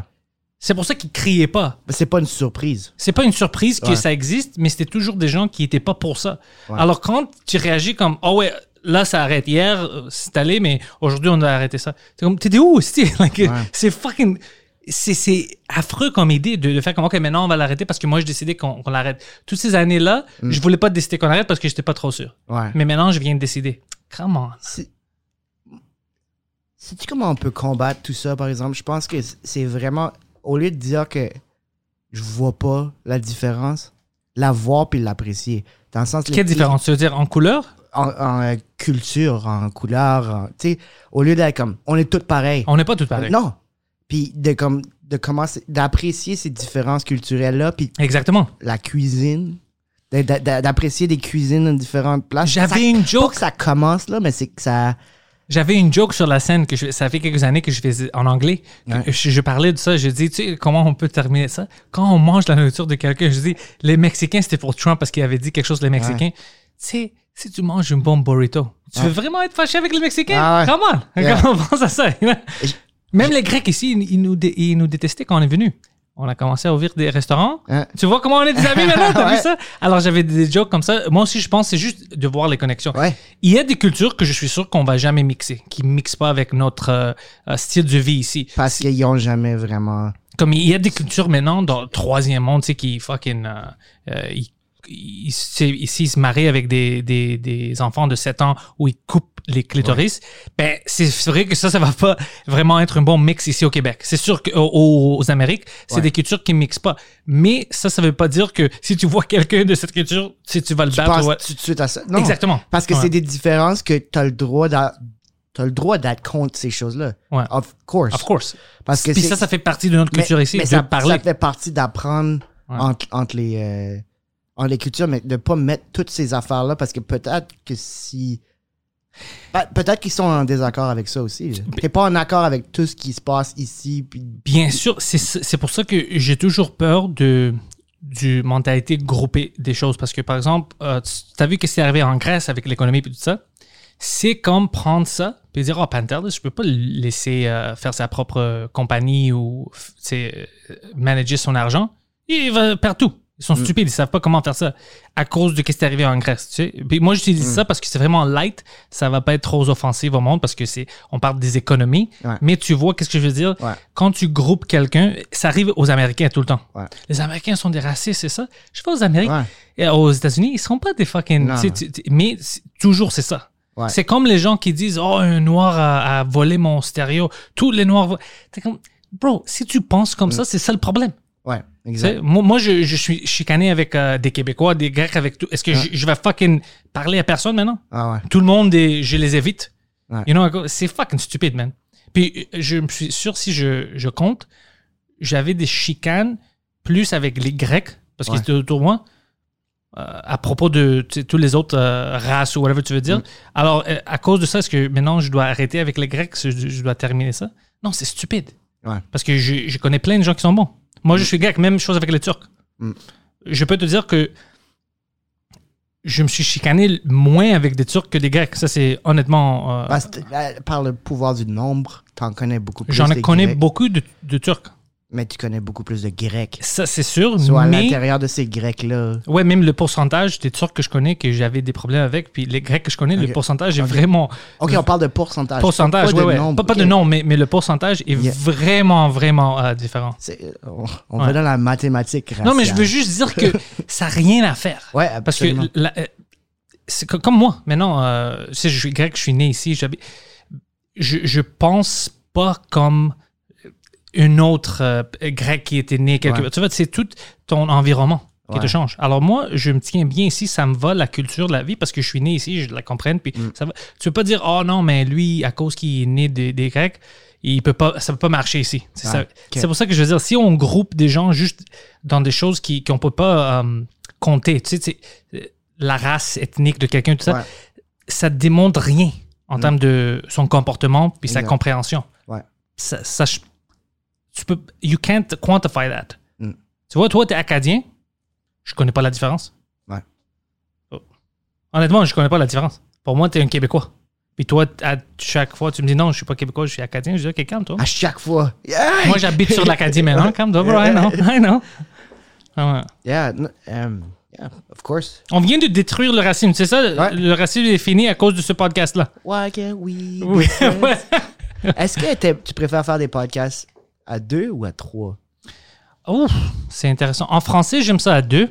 C'est pour ça qu'ils criaient pas. C'est pas une surprise. C'est pas une surprise que Ouais. ça existe, mais c'était toujours des gens qui étaient pas pour ça. Ouais. Alors quand tu réagis comme oh ouais là ça arrête hier euh, c'est allé mais aujourd'hui on doit arrêter ça. C'est comme t'étais où (laughs) Like. C'est fucking c'est, affreux comme idée de, de faire comme, OK, maintenant on va l'arrêter parce que moi, j'ai décidé qu'on, l'arrête. Toutes ces années-là, je voulais pas décider qu'on arrête parce que j'étais pas trop sûr. Ouais. Mais maintenant, je viens de décider. Come on. C'est- Sais-tu comment on peut combattre tout ça, par exemple? Je pense que c'est vraiment, au lieu de dire que je vois pas la différence, la voir puis l'apprécier. Dans le sens... Quelle différence? Tu veux dire en couleur? En, en, euh, culture, en couleur, tu sais, au lieu d'être comme, on est tous pareils. On n'est pas tous pareils. Non. Puis de, comme, de commencer, d'apprécier ces différences culturelles-là, puis Exactement. la cuisine, de- de- de- d'apprécier des cuisines dans différentes places. J'avais une Pas joke. que ça commence là, mais c'est que ça... J'avais une joke sur la scène que je- ça fait quelques années que je faisais en anglais. Ouais. Je, je parlais de ça. Je dis, tu sais, comment on peut terminer ça? Quand on mange la nourriture de quelqu'un, je dis, les Mexicains, c'était pour Trump parce qu'il avait dit quelque chose, les Mexicains. Tu sais, si tu manges une bonne burrito, tu veux vraiment être fâché avec les Mexicains? Ah. Comment? Comment on pense à ça? Même les Grecs ici, ils, ils nous, dé- ils nous détestaient quand on est venu. On a commencé à ouvrir des restaurants. Hein? Tu vois comment on est des amis maintenant? (laughs) T'as Ouais. vu ça? Alors, j'avais des jokes comme ça. Moi aussi, je pense, c'est juste de voir les connexions. Ouais. Il y a des cultures que je suis sûr qu'on va jamais mixer, qui mixent pas avec notre euh, euh, style de vie ici. Parce qu'ils n'ont jamais vraiment... Comme il y a des cultures maintenant dans le troisième monde, tu sais, qui fucking, euh, euh, ils, ils- c'est- ici, ils se marient avec des, des, des enfants de 7 ans où ils coupent les clitoris. Ben, c'est vrai que ça, ça va pas vraiment être un bon mix ici au Québec. C'est sûr qu'aux aux Amériques, c'est Ouais. des cultures qui mixent pas. Mais ça, ça veut pas dire que si tu vois quelqu'un de cette culture, si tu vas le Tu battre. ouais. tout de suite à ça. Non. Exactement. Parce que c'est des différences que tu as le droit d'a- t'as le droit d'être contre ces choses-là. Ouais. Of course. Of course. Parce que Puis ça, ça fait partie de notre mais- culture ici, mais ça, parler. ça fait partie d'apprendre Ouais. entre, entre les euh, entre les cultures, mais de pas mettre toutes ces affaires-là parce que peut-être que si Peut-être qu'ils sont en désaccord avec ça aussi. là. T'es pas en accord avec tout ce qui se passe ici. Puis Bien sûr, c'est c'est pour ça que j'ai toujours peur de du mentalité groupée des choses. Parce que, par exemple, euh, tu as vu ce qui est arrivé en Grèce avec l'économie et tout ça? C'est comme prendre ça et dire, oh, Panther, je peux pas le laisser euh, faire sa propre euh, compagnie ou euh, manager son argent. Il va perdre tout. Ils sont stupides, ils savent pas comment faire ça à cause de ce qui est arrivé en Grèce. Tu sais. Puis moi, j'utilise ça parce que c'est vraiment light. Ça va pas être trop offensif au monde parce que c'est on parle des économies. Ouais. Mais tu vois, qu'est-ce que je veux dire? Ouais. Quand tu groupes quelqu'un, ça arrive aux Américains tout le temps. Ouais. Les Américains sont des racistes, c'est ça? Je vais aux Amériques. Et aux États-Unis, ils sont pas des fucking. Tu sais, non. tu- tu- mais toujours, c'est ça. C'est comme les gens qui disent Oh, un noir a, a volé mon stéréo. Tous les noirs. T'es comme. Bro, si tu penses comme ça, c'est ça le problème. Ouais, exact. Moi, moi je, je suis chicané avec euh, des Québécois, des Grecs, avec tout. Est-ce que je, je vais fucking parler à personne maintenant? Ah ouais. Tout le monde, est- je les évite. Ouais. You know, c'est fucking stupide, man. Puis euh, je me suis sûr, si je, je compte, j'avais des chicanes plus avec les Grecs, parce qu'ils étaient autour de moi, euh, à propos de tous les autres euh, races ou whatever tu veux dire. Mm. Alors, à cause de ça, est-ce que maintenant je dois arrêter avec les Grecs, je, je dois terminer ça? Non, c'est stupide. Ouais. Parce que je, je connais plein de gens qui sont bons. Moi, je suis grec, même chose avec les Turcs. Mm. Je peux te dire que je me suis chicané moins avec des Turcs que des Grecs. Ça, c'est honnêtement. euh, Parce que, euh, par le pouvoir du nombre, t'en connais beaucoup plus. J'en connais Grecs, beaucoup de, de Turcs. Mais tu connais beaucoup plus de Grecs. Ça, c'est sûr. Soit à mais, l'intérieur de ces Grecs-là. ouais, même le pourcentage des Turcs que je connais, que j'avais des problèmes avec, puis les Grecs que je connais, le pourcentage est vraiment. Ok, on parle de pourcentage. Pourcentage, pas ouais, de ouais. nombre. Pas, pas de nom, mais, mais le pourcentage est Yeah. vraiment, vraiment euh, différent. Euh, On, on Ouais. va dans la mathématique raciale. Non, mais je veux juste dire que (laughs) ça n'a rien à faire. Ouais, Parce que absolument. la- euh, c'est co- comme moi, maintenant, euh, je suis grec, je suis né ici, je, je pense pas comme un autre euh, grec qui était né quelque Ouais. part. Tu vois, c'est tout ton environnement qui Ouais. te change. Alors moi, je me tiens bien ici, ça me va, la culture, la vie, parce que je suis né ici, je la comprends, puis Mm. ça va. Tu peux pas dire, oh non, mais lui, à cause qu'il est né des, des Grecs, il peut pas, ça peut pas marcher ici. C'est Ouais. pour ça que je veux dire, si on groupe des gens juste dans des choses qui qu'on peut pas euh, compter, tu sais, la race ethnique de quelqu'un, tout ça, ça démontre rien en termes de son comportement puis sa compréhension. Ça, tu peux, you can't quantify that. Mm. Tu vois, toi, tu es acadien, je connais pas la différence. Ouais. Oh. Honnêtement, je connais pas la différence. Pour moi, tu es un Québécois. Puis toi, à chaque fois, tu me dis non, je suis pas Québécois, je suis acadien. Je dis, OK, calme-toi. À chaque fois. Yeah! Moi, j'habite sur l'Acadie maintenant. (laughs) Calme-toi, bro. I know. I know. Ah ouais. Yeah, um, yeah, of course. On vient de détruire le racisme, c'est ça? Ouais. Le racisme est fini à cause de ce podcast-là. Why can't we? Oui. Est-ce que tu préfères faire des podcasts à deux ou à trois? Ouf, c'est intéressant. En français, j'aime ça à deux.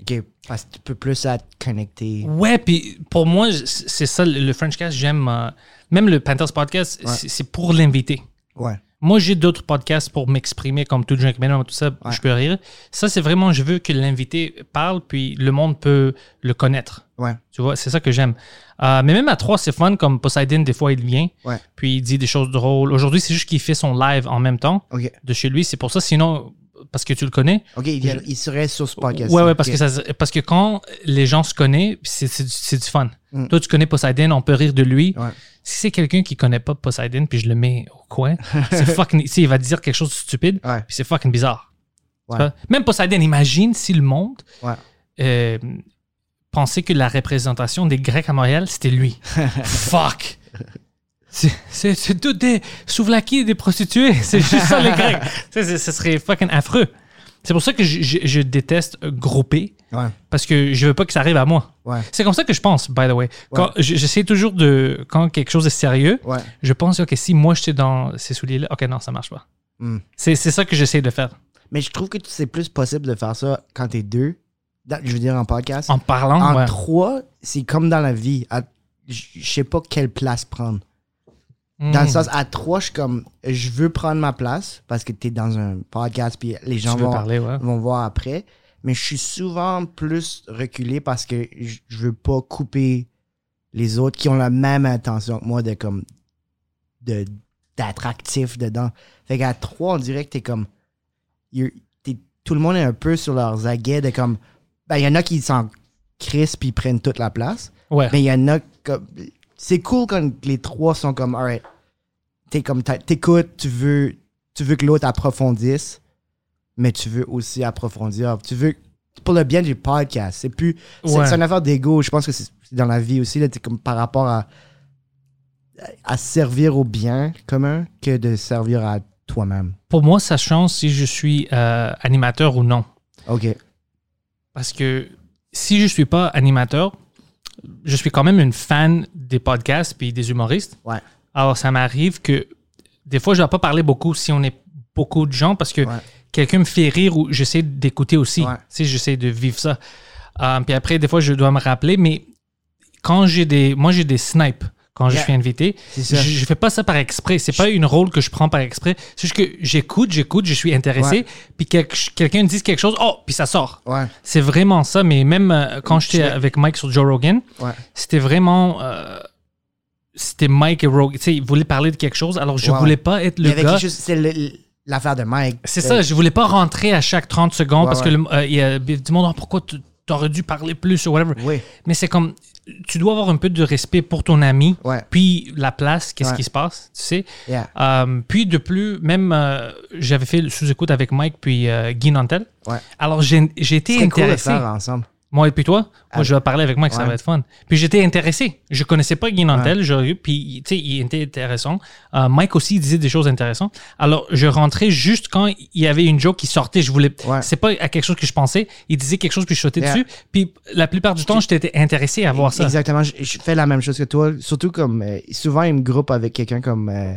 Ok, parce que tu peux plus être connecté. Ouais, puis pour moi, c'est ça, le Frenchcast, j'aime. euh, même le Panthers Podcast, Ouais. c'est pour l'invité. Ouais. Moi, j'ai d'autres podcasts pour m'exprimer, comme tout Minimum, tout ça, Ouais. je peux rire. Ça, c'est vraiment, je veux que l'invité parle, puis le monde peut le connaître. Ouais. Tu vois, c'est ça que j'aime. Euh, mais même à trois, c'est fun, comme Poseidon, des fois, il vient, Ouais. puis il dit des choses drôles. Aujourd'hui, c'est juste qu'il fait son live en même temps de chez lui. C'est pour ça, sinon, parce que tu le connais. Ok, il, serait sur ce podcast. Ouais, ouais, parce, que ça, parce que quand les gens se connaissent, c'est c'est du- fun. Mm. Toi, tu connais Poseidon, on peut rire de lui. Ouais. Si c'est quelqu'un qui connaît pas Poseidon, puis je le mets au coin, (laughs) c'est fucking. Il va te dire quelque chose de stupide, Ouais. puis c'est fucking bizarre. Ouais. Même Poseidon, imagine si le monde euh, pensait que la représentation des Grecs à Montréal, c'était lui. (laughs) Fuck! C'est- tout des souvlaki et des prostituées. (laughs) C'est juste ça, les Grecs. (laughs) Ce serait fucking affreux. C'est pour ça que je, je- je déteste grouper, Ouais. parce que je veux pas que ça arrive à moi. Ouais. C'est comme ça que je pense, by the way. Quand, J'essaie toujours de. Quand quelque chose est sérieux, Ouais. je pense, OK, si moi j'étais dans ces souliers-là, OK, non, ça marche pas. Mm. C'est c'est ça que j'essaie de faire. Mais je trouve que c'est plus possible de faire ça quand t'es deux. Dans- je veux dire en podcast. En parlant, En ouais. trois, c'est comme dans la vie. À- je sais pas quelle place prendre. Dans le sens, à trois, je suis comme, je veux prendre ma place parce que t'es dans un podcast puis les gens Tu vont, parler, ouais. vont voir après. Mais je suis souvent plus reculé parce que je veux pas couper les autres qui ont la même intention que moi de comme de d'attractif dedans. Fait qu'à trois, on dirait que t'es comme t'es- tout le monde est un peu sur leurs aguets de comme ben il y en a qui s'en crissent puis prennent toute la place. Ouais. Mais il y en a comme. C'est cool quand les trois sont comme, alright. T'es comme, t'écoutes, tu veux, tu veux que l'autre approfondisse, mais tu veux aussi approfondir. Tu veux, pour le bien du podcast. C'est plus. C'est Ouais. une affaire d'ego. Je pense que c'est dans la vie aussi, là, comme par rapport à. à servir au bien commun que de servir à toi-même. Pour moi, ça change si je suis euh, animateur ou non. OK. Parce que si je suis pas animateur, je suis quand même une fan des podcasts puis des humoristes. Ouais. Alors, ça m'arrive que des fois, je ne vais pas parler beaucoup si on est beaucoup de gens parce que Ouais. quelqu'un me fait rire ou j'essaie d'écouter aussi. Ouais. Sais, j'essaie de vivre ça. Euh, puis après, des fois, je dois me rappeler, mais quand j'ai des. Moi, j'ai des snipes quand je suis invité. Je, je fais pas ça par exprès. C'est pas une rôle que je prends par exprès. C'est juste que j'écoute, j'écoute, je suis intéressé. Puis quel- quelqu'un dit quelque chose, oh, puis ça sort. Ouais. C'est vraiment ça, mais même euh, quand j'étais Je- avec Mike sur Joe Rogan, Ouais. c'était vraiment. euh, c'était Mike et Rogan. Tu sais, ils voulaient parler de quelque chose, alors je Ouais, voulais pas être le gars. le- l'affaire de Mike. C'est ça, je voulais pas rentrer à chaque 30 secondes parce que le- euh, il y a du monde, Ah, pourquoi tu aurais dû parler plus ou whatever. Oui. Mais c'est comme, tu dois avoir un peu de respect pour ton ami, Ouais. puis la place, qu'est-ce Ouais. qui se passe, tu sais. Yeah. Euh, puis de plus, même, euh, j'avais fait le sous-écoute avec Mike puis euh, Guy Nantel. Ouais. Alors j'ai été C'est cool de intéressé. faire ensemble. Moi et puis toi, moi Ah. je vais parler avec Mike, ça Ouais. va être fun. Puis j'étais intéressé. Je connaissais pas Guy Nantel, eu- puis tu sais, il était intéressant. Euh, Mike aussi il disait des choses intéressantes. Alors je rentrais juste quand il y avait une joke qui sortait. Je voulais, Ouais. c'est pas à quelque chose que je pensais. Il disait quelque chose puis je sautais Yeah. dessus. Puis la plupart du temps, j'étais intéressé à voir ça. Exactement. Je, je fais la même chose que toi. Surtout comme. euh, souvent, il me groupe avec quelqu'un comme euh,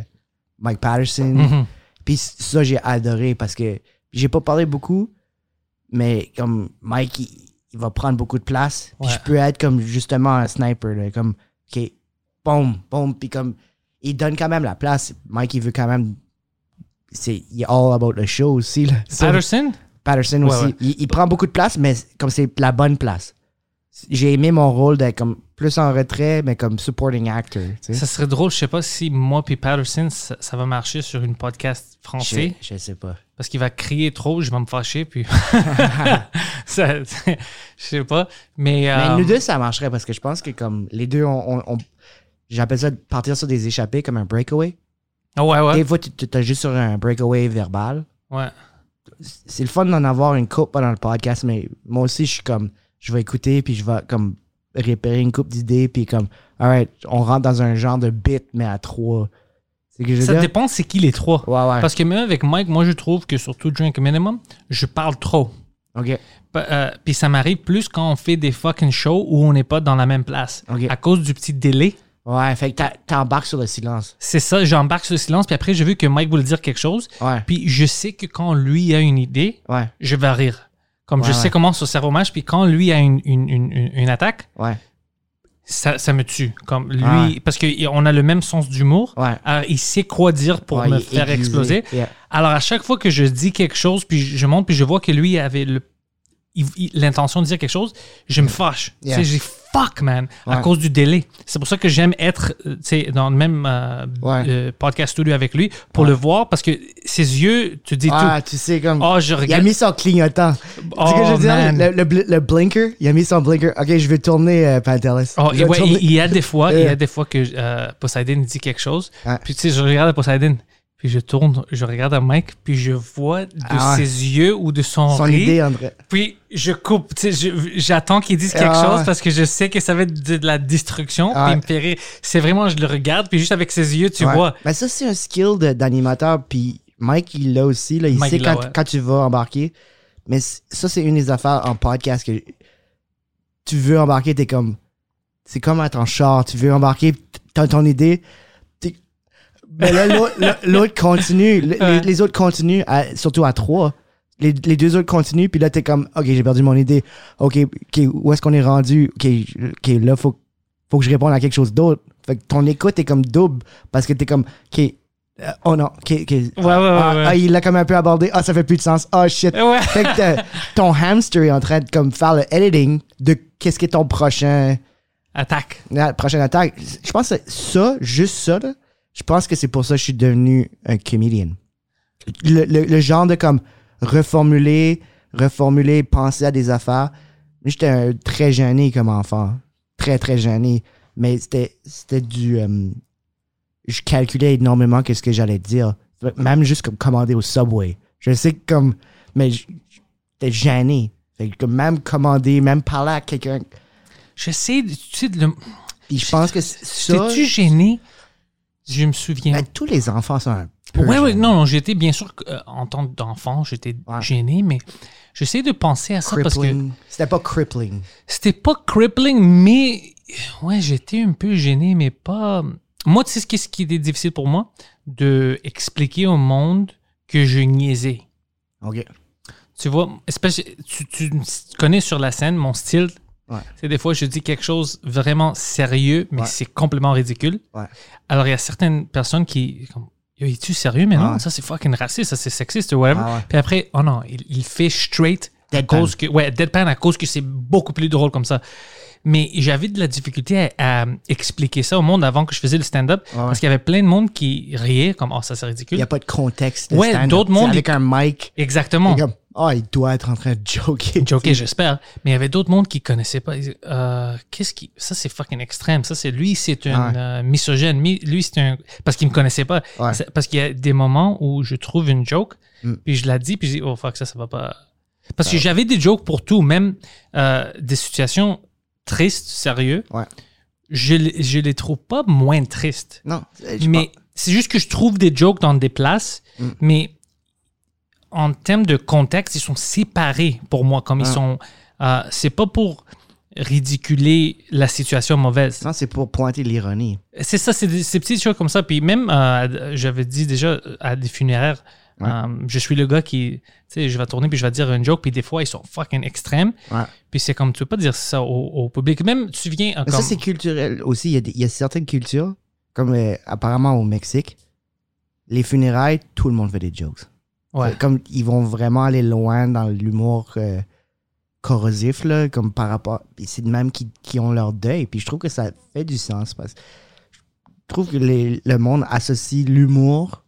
Mike Patterson. Mhm. Puis ça, j'ai adoré parce que j'ai pas parlé beaucoup, mais comme Mike, il, il va prendre beaucoup de place. Puis Ouais. je peux être comme justement un sniper. là, comme, OK, boum, boum. Puis comme, il donne quand même la place. Mike, il veut quand même. C'est, il est all about the show aussi. Là. (laughs) Patterson, Patterson Ouais, aussi. ouais. Il, il prend beaucoup de place, mais comme c'est la bonne place. J'ai aimé mon rôle d'être comme plus en retrait, mais comme supporting actor. tu sais. ça serait drôle. Je sais pas si moi puis Patterson ça, ça va marcher sur une podcast français Je, je sais pas. parce qu'il va crier trop, je vais me fâcher puis. (laughs) (laughs) ça- je sais pas, mais. Mais euh, nous deux, ça marcherait parce que je pense que comme les deux, on, on- on- j'appelle ça partir sur des échappées comme un breakaway. ah ouais ouais Des fois, tu es juste sur un breakaway verbal. ouais. C'est le fun d'en avoir une coupe pendant le podcast, mais moi aussi, je suis comme, je vais écouter puis je vais comme repérer une coupe d'idées puis comme, alright, on rentre dans un genre de bit, mais à trois. C'est ce que je Ça dire? dépend c'est qui les trois. Ouais, ouais. Parce que même avec Mike, moi je trouve que surtout Drink Minimum, je parle trop. OK. Euh, Puis ça m'arrive plus quand on fait des fucking shows où on n'est pas dans la même place. Ok. À cause du petit délai. Ouais, fait que t'embarques sur le silence. C'est ça, j'embarque sur le silence, puis après, j'ai vu que Mike voulait dire quelque chose, Ouais, puis je sais que quand lui a une idée, ouais, je vais rire. Comme je sais ouais. comment son cerveau marche, puis quand lui a une, une, une, attaque, ouais, ça, ça me tue. Comme lui, parce qu'on a le même sens d'humour. Alors, il sait quoi dire pour me faire aiguisé. exploser. Yeah. Alors, à chaque fois que je dis quelque chose, puis je monte, puis je vois que lui avait l'intention de dire quelque chose, je me fâche. Yeah. Tu sais, j'ai fuck, man, à cause du délai. C'est pour ça que j'aime être euh, tu sais, dans le même euh, Ouais. euh, podcast studio avec lui pour Ouais. le voir parce que ses yeux te disent Ah, tu sais, comme. Oh, je Il a mis son clignotant. tu sais Oh, ce que je veux dire? man. Le, le bl- le blinker, il a mis son blinker. Ok, je vais tourner euh, Pantelis. Oh, tourner- il y a des fois, il y a (laughs) des fois que Poseidon dit quelque chose. Puis tu sais, je regarde Poseidon, puis je tourne, je regarde à Mike, puis je vois de Ah ouais. ses yeux ou de son, son rire, idée, André. Puis je coupe, tu sais, je- j'attends qu'il dise quelque Ah chose ouais. parce que je sais que ça va être de, de la destruction. Ah Puis ouais. il me fait rire. C'est vraiment, je le regarde, puis juste avec ses yeux, tu vois. Mais ça, c'est un skill d'animateur. Puis Mike, il l'a aussi. Là, il Mike, sait il quand, quand tu vas embarquer. Mais ça, c'est une des affaires en podcast que tu veux embarquer, t'es comme. C'est comme être en char. Tu veux embarquer, t'as ton idée. Mais là, l'autre- continue. Le- Ouais. Les, autres continuent, à- surtout à trois. Les, les deux autres continuent, puis là, t'es comme, OK, j'ai perdu mon idée. OK, OK, où est-ce qu'on est rendu? OK, je- OK, là, faut, faut que je réponde à quelque chose d'autre. Fait que ton écoute est comme double parce que t'es comme, OK, euh, oh non, OK, OK. ouais, ah, ouais, ouais. ah, il l'a comme un peu abordé. Ah, ça fait plus de sens. Ah, shit. Ouais. (laughs) Fait que ton hamster est en train de comme faire le editing de qu'est-ce qui est ton prochain, Attaque. la prochaine attaque. Je pense que ça, juste ça, là, je pense que c'est pour ça que je suis devenu un comedian. Le, le- le genre de comme reformuler, reformuler, penser à des affaires. J'étais un- très gêné comme enfant. Très, très gêné. Mais c'était, c'était du. euh, je calculais énormément qu'est-ce que j'allais dire. Même juste comme commander au Subway. Je sais que comme. Mais j'étais gêné. Fait que même commander, même parler à quelqu'un. J'essaie, de- tu sais, de le- je pense que c'est ça. J'étais-tu gêné? Je me souviens. Ben, tous les enfants sont un peu. Ouais, gênés. non, non, j'étais bien sûr, euh, en tant d'enfant, j'étais Ouais. gêné, mais j'essaie de penser à ça parce que. C'était pas crippling. c'était pas crippling, mais ouais, j'étais un peu gêné, mais pas. Moi, tu sais ce qui, ce qui était difficile pour moi? De expliquer au monde que je niaisais. OK. Tu vois, espèce- tu, tu connais sur la scène mon style. Ouais. C'est des fois, je dis quelque chose vraiment sérieux, mais Ouais. c'est complètement ridicule. Ouais. Alors, il y a certaines personnes qui. Comme, es-tu sérieux? Mais non, ça c'est fucking raciste, ça c'est sexiste ou whatever. Ah ouais. Puis après, oh non, il, il fait straight à cause que. Ouais, deadpan à cause que c'est beaucoup plus drôle comme ça. Mais j'avais de la difficulté à, à expliquer ça au monde avant que je faisais le stand-up Ouais. parce qu'il y avait plein de monde qui riait comme, oh, ça c'est Il ridicule. n'y a pas de contexte. de Ouais, d'autres mondes, Avec un mic. Exactement. comme, oh, il doit être en train de joker. (laughs) Joker, (laughs) j'espère. Mais il y avait d'autres mondes qui connaissaient pas. Euh, qu'est-ce qui. Ça, c'est fucking extrême. Ça, c'est lui, c'est un Ouais. euh, misogyne. Mi- Lui, c'est un. Parce qu'il me connaissait pas. Ouais. Parce qu'il y a des moments où je trouve une joke, Mm. puis je la dis, puis je dis, oh fuck, ça, ça va pas. Parce que j'avais des jokes pour tout, même euh, des situations tristes, sérieux. Ouais. Je, je les trouve pas moins tristes. Non. je Mais c'est juste que je trouve des jokes dans des places, Mm. mais en termes de contexte, ils sont séparés pour moi. Comme ils Ah. sont. euh, c'est pas pour ridiculer la situation mauvaise. Non, c'est pour pointer l'ironie. C'est ça, c'est des- ces petites choses comme ça. Puis même, euh, j'avais dit déjà à des funéraires, Ouais. euh, je suis le gars qui, tu sais, je vais tourner puis je vais dire une joke, puis des fois, ils sont fucking extrêmes. Ouais. Puis c'est comme, tu peux pas dire ça au, au public. Même, tu viens. euh, Mais comme, ça, c'est culturel aussi. Il y, a des- il y a certaines cultures, comme euh, apparemment au Mexique, les funérailles, tout le monde fait des jokes. ouais. Comme ils vont vraiment aller loin dans l'humour euh, corrosif, là, comme par rapport. C'est de même qui, qui ont leur deuil. Puis je trouve que ça fait du sens parce que je trouve que les- le monde associe l'humour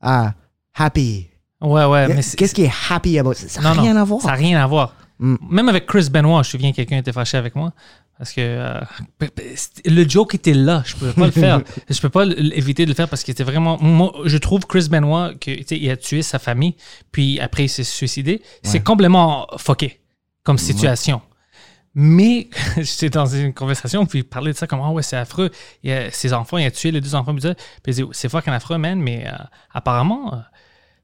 à happy. Ouais, ouais. Qu'est-ce qui est happy about ça? Ça n'a rien non, à voir. Ça n'a rien à voir. Mm. Même avec Chris Benoit, je me souviens quelqu'un était fâché avec moi. Parce que euh, le joke était là. Je ne pouvais pas le faire. (laughs) Je peux pas éviter de le faire parce qu'il était vraiment. Moi, je trouve Chris Benoit que il a tué sa famille, puis après il s'est suicidé. C'est complètement fucké comme situation. Mais (laughs) j'étais dans une conversation, puis il parlait de ça comme Ah ouais, c'est affreux. Il a- ses enfants, il a tué les deux enfants, puis il disait, c'est fucking affreux, man, mais euh, apparemment,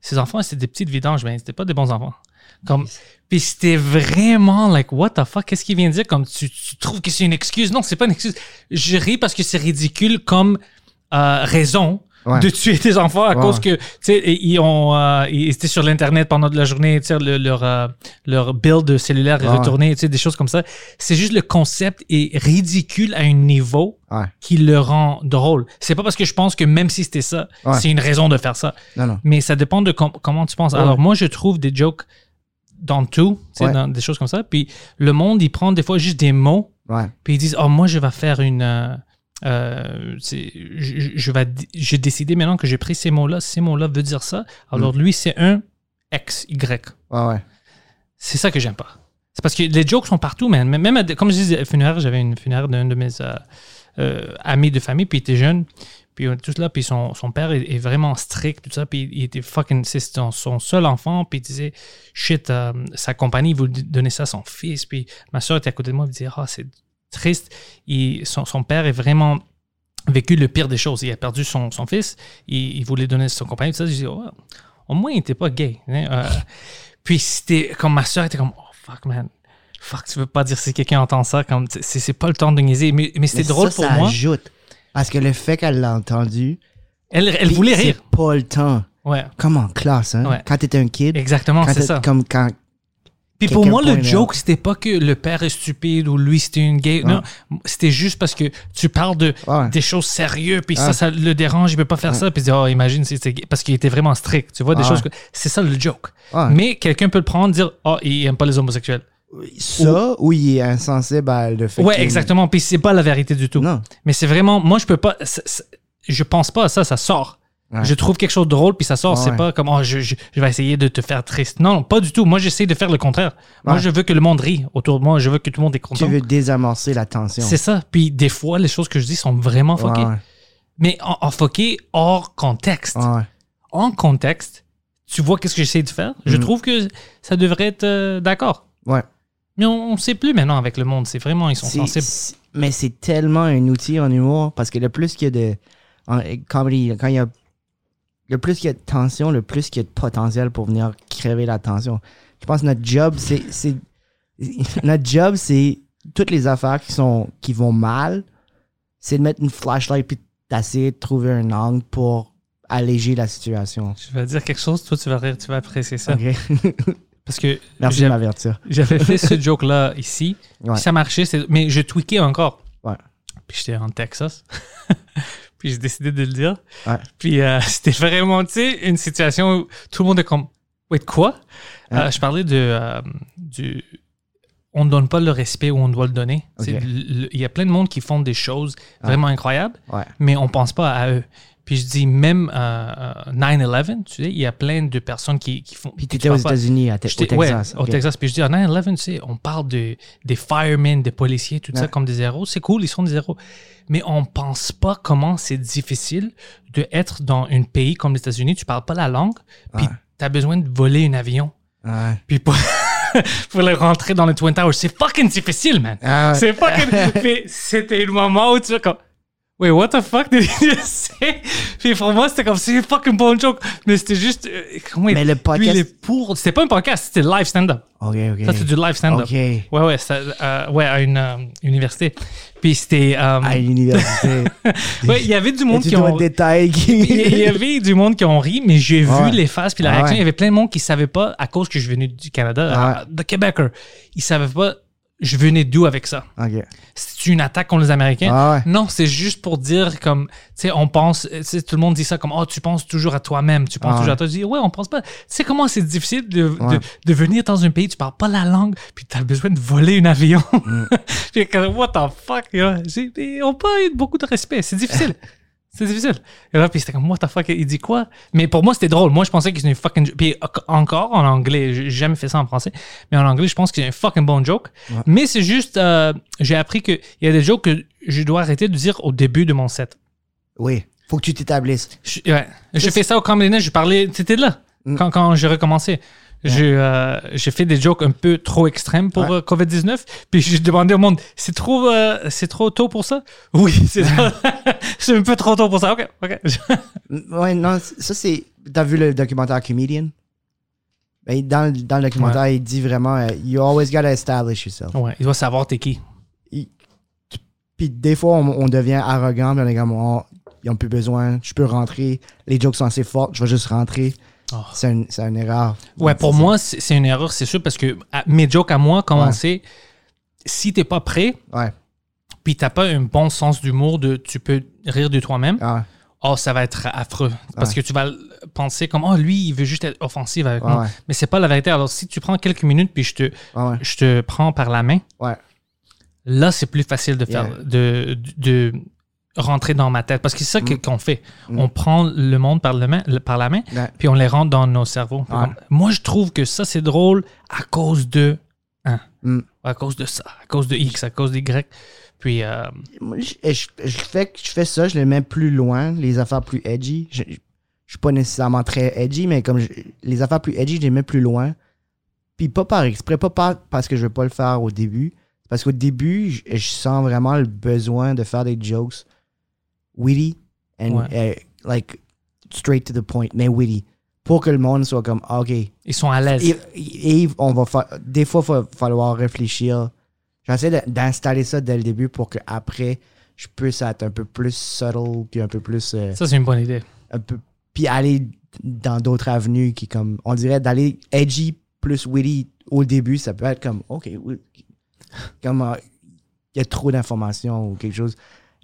ses enfants, c'était des petites vidanges, mais c'était pas des bons enfants. Comme, puis c'était vraiment like, what the fuck, qu'est-ce qu'il vient de dire? Comme, tu, tu trouves que c'est une excuse? Non, c'est pas une excuse. Je ris parce que c'est ridicule comme euh, raison Ouais. de tuer tes enfants à Ouais, cause que, tu sais, ils ont, euh, ils étaient sur l'Internet pendant de la journée, tu sais, le- leur, euh, leur build cellulaire est retourné, tu sais, des choses comme ça. C'est juste le concept est ridicule à un niveau qui le rend drôle. C'est pas parce que je pense que même si c'était ça, c'est une raison de faire ça. Non, non. Mais ça dépend de com- comment tu penses. Alors, moi, je trouve des jokes dans tout, tu sais, Ouais. dans des choses comme ça. Puis le monde, il prend des fois juste des mots, Ouais. puis ils disent Oh, moi, je vais faire une. euh, euh, je, je vais di- j'ai décidé maintenant que j'ai pris ces mots-là. Ces mots-là veulent dire ça. Alors, lui, c'est un X, Y. Ouais, ouais. C'est ça que j'aime pas. C'est parce que les jokes sont partout, man. Même, à comme je disais, funéraire, j'avais une funéraire d'un de mes euh, euh, amis de famille, puis il était jeune. Puis on est tous là, puis son, son père est, est vraiment strict, tout ça. Puis il était fucking. C'est son, son seul enfant, puis il disait shit, sa compagnie il voulait donner ça à son fils. Puis ma soeur était à côté de moi, elle disait ah, c'est triste. Il, son, son père est vraiment vécu le pire des choses. Il a perdu son, son fils, il, il voulait donner son compagnie, tout ça. Je dis, oh, au moins, il n'était pas gay. hein. Euh, puis c'était comme ma soeur était comme, oh fuck, man. Fuck, tu veux pas dire si quelqu'un entend ça, comme c'est c'est pas le temps de niaiser. Mais, mais c'était drôle ça, pour ça moi. ajoute. Parce que le fait qu'elle l'a entendu. Elle, elle voulait c'est rire. pas le temps. Ouais, Comme en classe, hein. Ouais. Quand t'étais un kid. exactement, c'est ça. Comme quand. Puis pour moi, le joke, c'était pas que le père est stupide ou lui, c'était une gay. Non, c'était juste parce que tu parles de Ouais. des choses sérieuses, puis ça, Ouais. ça le dérange, il peut pas faire ça. Puis oh, imagine, c'était. Parce qu'il était vraiment strict. Tu vois, des Ouais. choses que. C'est ça le joke. Mais quelqu'un peut le prendre, dire, oh, il aime pas les homosexuels. Ça, ou il est insensible à le fait Ouais, exactement. Puis c'est pas la vérité du tout. Non. Mais c'est vraiment, moi, je peux pas. je pense pas à ça, ça sort. Ouais. Je trouve quelque chose de drôle, puis ça sort. Ouais, c'est pas comme, oh, je, je- je vais essayer de te faire triste. Non, pas du tout. Moi, j'essaie de faire le contraire. Moi, je veux que le monde rie autour de moi. Je veux que tout le monde est Tu content. veux désamorcer la tension. C'est ça. Puis des fois, les choses que je dis sont vraiment ouais. Mais en, en fucké hors contexte. En contexte, tu vois qu'est-ce que j'essaie de faire? Je Mm. trouve que ça devrait être euh, d'accord. Ouais. Mais on, on sait plus maintenant avec le monde. C'est vraiment, ils sont sensibles. Mais c'est tellement un outil en humour parce que le plus qu'il y a de. En comedy, quand il y a. Le plus qu'il y a de tension, le plus qu'il y a de potentiel pour venir crever la tension. Je pense que notre job, c'est. (laughs) notre job, c'est. Toutes les affaires qui, sont, qui vont mal, c'est de mettre une flashlight puis d'essayer de trouver un angle pour alléger la situation. Je vais dire quelque chose, toi, tu vas rire, tu vas apprécier ça. (laughs) Parce que Merci de m'avertir. j'avais fait ce (laughs) joke-là ici. Ouais. puis Ça marchait, mais je tweakais encore. Ouais. Puis j'étais en Texas. Puis j'ai décidé de le dire. Ouais. Puis euh, (laughs) c'était vraiment, tu sais, une situation où tout le monde est comme, wait, quoi? Ouais. Euh, je parlais de, euh, du, on ne donne pas le respect où on doit le donner. Il y a plein de monde qui font des choses vraiment incroyables, mais on pense pas à eux. Puis je dis, même euh, euh, 9-11, tu sais, il y a plein de personnes qui, qui font. Puis qui t'étais aux États-Unis, à au Texas. ouais, au. Texas. Puis je dis, en 9-11, tu sais, on parle de, des firemen, des policiers, tout ça comme des héros. C'est cool, ils sont des héros. Mais on pense pas comment c'est difficile de être dans un pays comme les États-Unis. Tu parles pas la langue, puis tu as besoin de voler un avion. Ouais. Puis pour, (laughs) pour le rentrer dans le Twin Towers, c'est fucking difficile, man. Ah. C'est fucking. (laughs) C'était le moment où tu comme. Wait, what the fuck did you (laughs) say? Puis pour moi, c'était comme, c'est fucking bon joke. Mais c'était juste. euh, Mais le lui, podcast- il est pour. C'était pas un podcast, c'était live stand-up. Ok, ok. Ça, c'est du live stand-up. Ok. Ouais, ouais, ça, euh, ouais, à une euh, université. Puis c'était. euh, À l'université. (laughs) ouais, il y avait du monde qui ont. détail. (laughs) Il y avait du monde qui ont ri, mais j'ai vu les faces puis la Ah réaction. ouais. Il y avait plein de monde qui savaient pas, à cause que je venais du Canada, Ah de Québécois, ils savaient pas je venais d'où avec ça. C'est une attaque contre les Américains? Ah ouais. Non, c'est juste pour dire comme, tu sais, on pense, tout le monde dit ça comme, oh, tu penses toujours à toi-même, tu penses Ah toujours ouais. à toi. Je dis, ouais, on pense pas. Tu sais comment c'est difficile de, Ouais. de, de venir dans un pays, tu parles pas la langue, puis tu as besoin de voler un avion. Mm. (laughs) puis what the fuck, ont pas eu beaucoup de respect, c'est difficile. (laughs) C'est difficile. Et là, puis c'était comme, what the fuck, il dit quoi? Mais pour moi, c'était drôle. Moi, je pensais que c'était une fucking. Puis en- encore en anglais, j'ai jamais fait ça en français, mais en anglais, je pense que c'est un fucking bon joke. Mais c'est juste, euh, j'ai appris qu'il y a des jokes que je dois arrêter de dire au début de mon set. Oui. Faut que tu t'établisses. Je, ouais. J'ai fait ça au Comedy je parlais, t'étais là Mm. quand, quand j'ai recommencé. J'ai euh, fait des jokes un peu trop extrêmes pour Ouais. euh, COVID-19. Puis j'ai demandé au monde, c'est trop, euh, c'est trop tôt pour ça? Oui, (laughs) (laughs) c'est un peu trop tôt pour ça. OK, OK. Ouais, non, ça c'est. T'as vu le documentaire Comedian? Ben, dans, le- dans le documentaire, il dit vraiment euh, You always gotta establish yourself. Ouais, il doit savoir t'es qui. Puis des fois, on, on devient arrogant, puis on est comme oh, Ils ont plus besoin, je peux rentrer. Les jokes sont assez fortes, je vais juste rentrer. Oh. C'est un- c'est une erreur. Ouais, pour moi, c'est une erreur, c'est sûr, parce que à- mes jokes à moi, comment Ouais. c'est, si t'es pas prêt, Ouais. puis t'as pas un bon sens d'humour de tu peux rire de toi-même, Ah, oh, ça va être affreux. Parce Ouais. que tu vas penser comme, oh, lui, il veut juste être offensif avec Ouais, moi. ouais. Mais c'est pas la vérité. Alors, si tu prends quelques minutes, puis je te, ouais, ouais. je te prends par la main, Ouais. là, c'est plus facile de faire, Yeah. de, de, de rentrer dans ma tête. Parce que c'est ça Mm. qu'on fait. Mm. On prend le monde par, le main, le- par la main, Ouais. puis on les rentre dans nos cerveaux. Ouais. moi, je trouve que ça, c'est drôle à cause de un, Mm. à cause de ça, à cause de X, à cause des Y. Puis, euh, je, je- je fais, je fais ça, je les mets plus loin, les affaires plus edgy. Je, je suis pas nécessairement très edgy, mais comme je- les affaires plus edgy, je les mets plus loin. Puis pas par exprès, pas par- parce que je veux pas le faire au début. Parce qu'au début, je, je sens vraiment le besoin de faire des jokes witty and Ouais. euh, like straight to the point, mais witty. Pour que le monde soit comme, ah, OK, ils sont à l'aise. et, et on va fa- des fois, il va falloir réfléchir. J'essaie de- d'installer ça dès le début pour que après je puisse être un peu plus subtle, puis un peu plus. euh, Ça, c'est une bonne idée. un peu, puis aller dans d'autres avenues qui, comme, on dirait d'aller edgy plus witty au début, ça peut être comme, OK, comme euh, il y a trop d'informations ou quelque chose.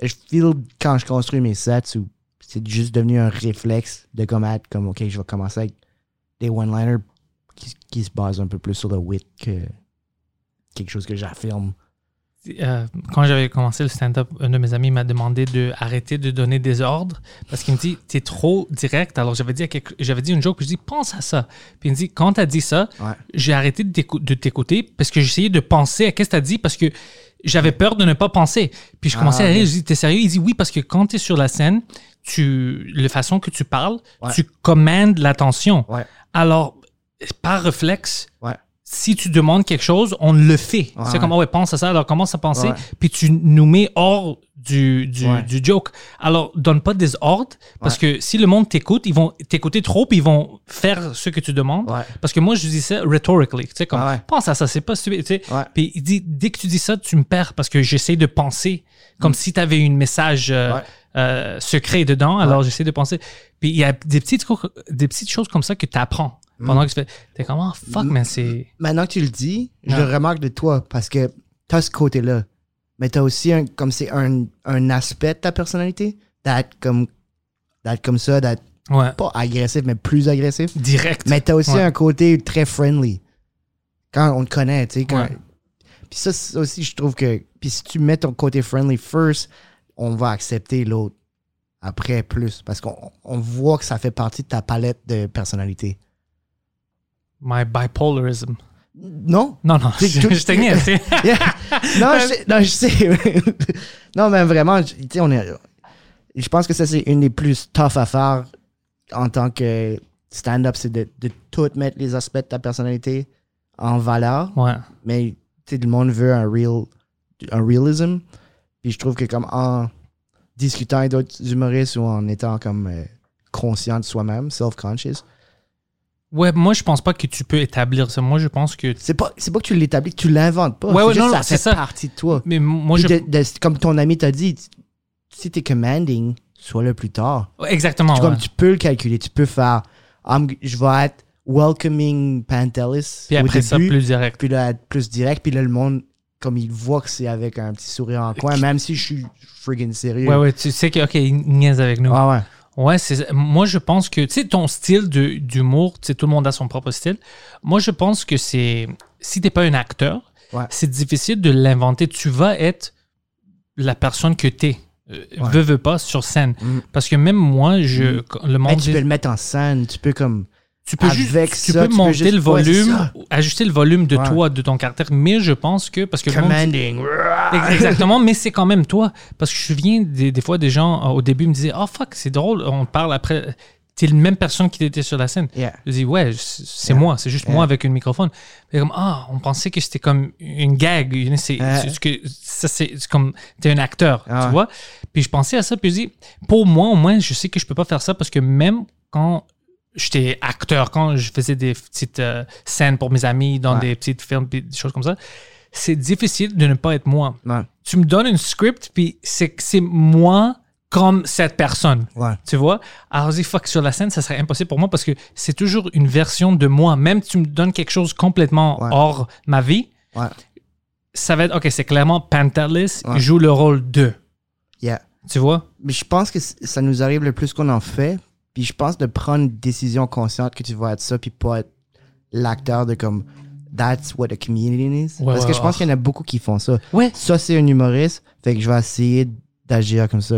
Je feel quand je construis mes sets où c'est juste devenu un réflexe de comme être comme, OK, je vais commencer avec des one-liners qui, qui se basent un peu plus sur le wit que quelque chose que j'affirme. Euh, quand j'avais commencé le stand-up, un de mes amis m'a demandé de arrêter de donner des ordres parce qu'il me dit t'es trop direct. Alors j'avais dit j'avais dit une joke, je dis pense à ça. Puis il me dit quand t'as dit ça, Ouais. j'ai arrêté de t'écou- de t'écouter parce que j'essayais de penser à qu'est-ce que t'as dit parce que j'avais peur de ne pas penser. Puis je commençais Ah, à rire, je dis t'es sérieux? Il dit oui parce que quand t'es sur la scène, tu la façon que tu parles, Ouais. tu commandes l'attention. Ouais. Alors par réflexe. Si tu demandes quelque chose, on le fait. Ouais, c'est comme, oh ouais, pense à ça, alors commence à penser, Ouais. puis tu nous mets hors du, du, Ouais. du joke. Alors, donne pas des ordres, parce que si le monde t'écoute, ils vont t'écouter trop, puis ils vont faire ce que tu demandes. Ouais. Parce que moi, je dis ça rhetorically, tu sais, comme, pense à ça, c'est pas stupide, tu sais. Puis il dit, dès que tu dis ça, tu me perds, parce que j'essaie de penser, comme si tu avais un message euh, Mm. Euh, secret dedans, alors j'essaie de penser. Puis il y a des petites, des petites choses comme ça que tu apprends. Mm. Pendant que tu fais, t'es comme, oh, fuck, mais c'est... Maintenant que tu le dis, je le remarque de toi parce que tu as ce côté-là. Mais tu as aussi un, comme c'est un, un aspect de ta personnalité d'être comme, d'être comme ça, d'être Ouais. pas agressif, mais plus agressif. Direct. Mais tu as aussi Ouais. un côté très friendly. Quand on te connaît, tu sais. quand- Ouais. Puis ça, ça aussi, je trouve que. Puis si tu mets ton côté friendly first, on va accepter l'autre après plus. Parce qu'on on voit que ça fait partie de ta palette de personnalité. My bipolarism. Non? Non, non, C'est je, je te niaise. (laughs) Yeah. non, je non, je sais. (laughs) non, mais vraiment, tu sais, on est. Je pense que ça, c'est une des plus tough à faire en tant que stand-up, c'est de, de tout mettre les aspects de ta personnalité en valeur. Ouais. Mais, tu sais, le monde veut un real, un realism. Puis je trouve que, comme en discutant avec d'autres humoristes ou en étant comme euh, conscient de soi-même, self-conscious, Ouais, moi, je pense pas que tu peux établir ça. Moi, je pense que. c'est pas, c'est pas que tu l'établis, tu l'inventes pas. Ouais, ouais, juste non, ça c'est fait ça. partie de toi. Mais moi, Puis je. de- de- comme ton ami t'a dit, si t'es commanding, sois le plus tard. Ouais, Exactement. Tu, ouais. comme, tu peux le calculer, tu peux faire I'm- je vais être welcoming Pantelis Puis au après ça, plus direct. puis là, plus direct, puis là, le monde, comme il voit que c'est avec un petit sourire en coin, même si je suis friggin' sérieux. Ouais, ouais, tu sais que, OK, il niaise avec nous. Ah ouais. Ouais, c'est moi je pense que tu sais ton style d'humour, tu sais tout le monde a son propre style. Moi je pense que c'est si t'es pas un acteur, Ouais. c'est difficile de l'inventer. Tu vas être la personne que t'es. Euh, Ouais. Veux veux pas sur scène Mm. parce que même moi je quand le monde tu peux le mettre en scène, tu peux comme. Tu peux juste tu ça, peux tu peux monter juste- le volume, ajuster le volume de Ouais. toi, de ton caractère. Mais je pense que parce que monde (laughs) Exactement, mais c'est quand même toi. Parce que je me souviens des, des fois des gens euh, au début me disaient Oh fuck, c'est drôle, on parle après. T'es la même personne qui était sur la scène. Yeah. Je dis Ouais, c'est Yeah. moi, c'est juste Yeah. moi avec un microphone. Et comme Ah, on pensait que c'était comme une gag. C'est que ça, c'est comme t'es un acteur, Ah tu vois. Puis je pensais à ça, puis je dis Pour moi, au moins, je sais que je peux pas faire ça parce que même quand j'étais acteur quand je faisais des petites euh, scènes pour mes amis dans Ouais. des petites films, des choses comme ça. C'est difficile de ne pas être moi. Ouais. Tu me donnes une script, puis c'est c'est moi comme cette personne. Ouais. Tu vois? Alors, dis fuck, sur la scène, ça serait impossible pour moi parce que c'est toujours une version de moi. Même tu me donnes quelque chose complètement hors ma vie, ça va être, OK, c'est clairement Pantelis Ouais. joue le rôle de. Yeah. Tu vois? Mais je pense que ça nous arrive le plus qu'on en fait. Puis je pense de prendre une décision consciente que tu vas être ça, puis pas être l'acteur de comme That's what a comedian is. Ouais, Parce que je pense qu'il y en a beaucoup qui font ça. Ouais. Ça, c'est un humoriste, fait que je vais essayer d'agir comme ça.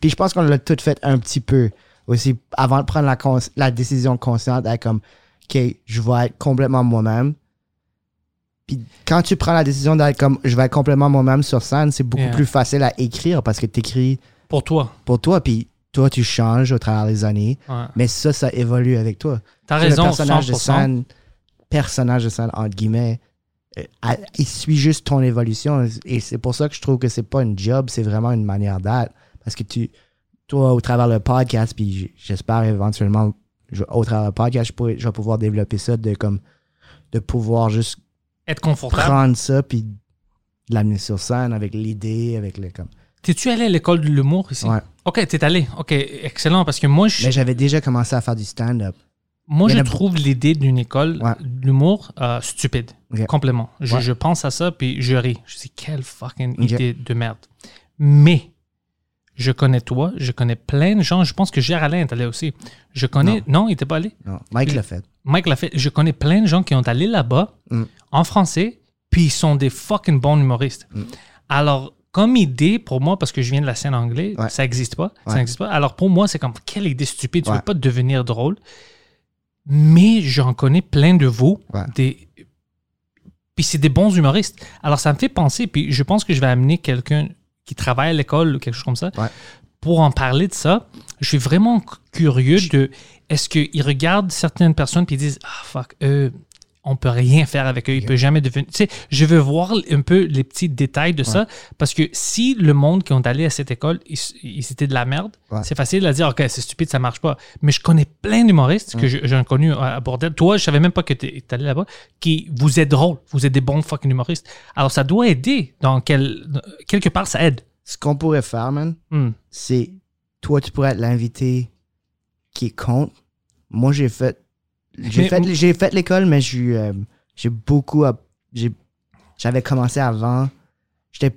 Puis je pense qu'on l'a tout fait un petit peu aussi avant de prendre la, décision consciente d'être comme OK, je vais être complètement moi-même. Puis quand tu prends la décision d'être comme je vais être complètement moi-même sur scène, c'est beaucoup Yeah. plus facile à écrire parce que tu écris Pour toi. pour toi, puis toi, tu changes au travers des années, Ouais. mais ça, ça évolue avec toi. T'as raison, Le personnage de 100%. scène, personnage de scène, entre guillemets, euh, il suit juste ton évolution. Et c'est pour ça que je trouve que c'est pas une job, c'est vraiment une manière d'être. Parce que tu, toi, au travers le podcast, puis j'espère éventuellement, je- au travers le podcast, je, pourrais- je vais pouvoir développer ça, de comme de pouvoir juste Être confortable. prendre ça, puis l'amener sur scène avec l'idée, avec le comme. T'es-tu allé à l'école de l'humour ici? Ouais. OK, t'es allé. OK, excellent. Parce que moi, je, Mais j'avais déjà commencé à faire du stand-up. moi, je trouve l'idée d'une école Ouais. d'humour euh, stupide. Ok. Complètement. Je, Ouais. je pense à ça, puis je ris. Je dis, quelle fucking idée de merde. Mais, je connais toi, je connais plein de gens. Je pense que Gérald Alain est allé aussi. Je connais. Non, il n'était pas allé. Non, Mike l'a fait. Mike l'a fait. Je connais plein de gens qui ont allé là-bas Mm. en français, puis ils sont des fucking bons humoristes. Mm. Alors, comme idée pour moi, parce que je viens de la scène anglaise, Ouais. ça n'existe pas. Ça n'existe pas. Alors pour moi, c'est comme quelle idée stupide. Tu ne veux pas devenir drôle. Mais j'en connais plein de vous. Des... Puis c'est des bons humoristes. Alors ça me fait penser, puis je pense que je vais amener quelqu'un qui travaille à l'école ou quelque chose comme ça Ouais. pour en parler de ça. Je suis vraiment curieux de est-ce qu'ils regardent certaines personnes puis ils disent Ah fuck, eux, on peut rien faire avec eux, ils peuvent jamais devenir. Tu sais, je veux voir un peu les petits détails de ça parce que si le monde qui ont allé à cette école, ils, ils étaient de la merde, Ouais. c'est facile de dire Ok, c'est stupide, ça marche pas. Mais je connais plein d'humoristes que j'ai connus à à Bordel. Toi, je savais même pas que tu es allé là-bas, qui vous êtes drôle, vous êtes des bons fucking humoristes. Alors ça doit aider dans quel, quelque part, ça aide. Ce qu'on pourrait faire, man, Hmm. c'est toi, tu pourrais être l'invité qui contre. Moi, j'ai fait. J'ai fait, j'ai fait l'école, mais j'ai euh, j'ai beaucoup. J'avais commencé avant. J'étais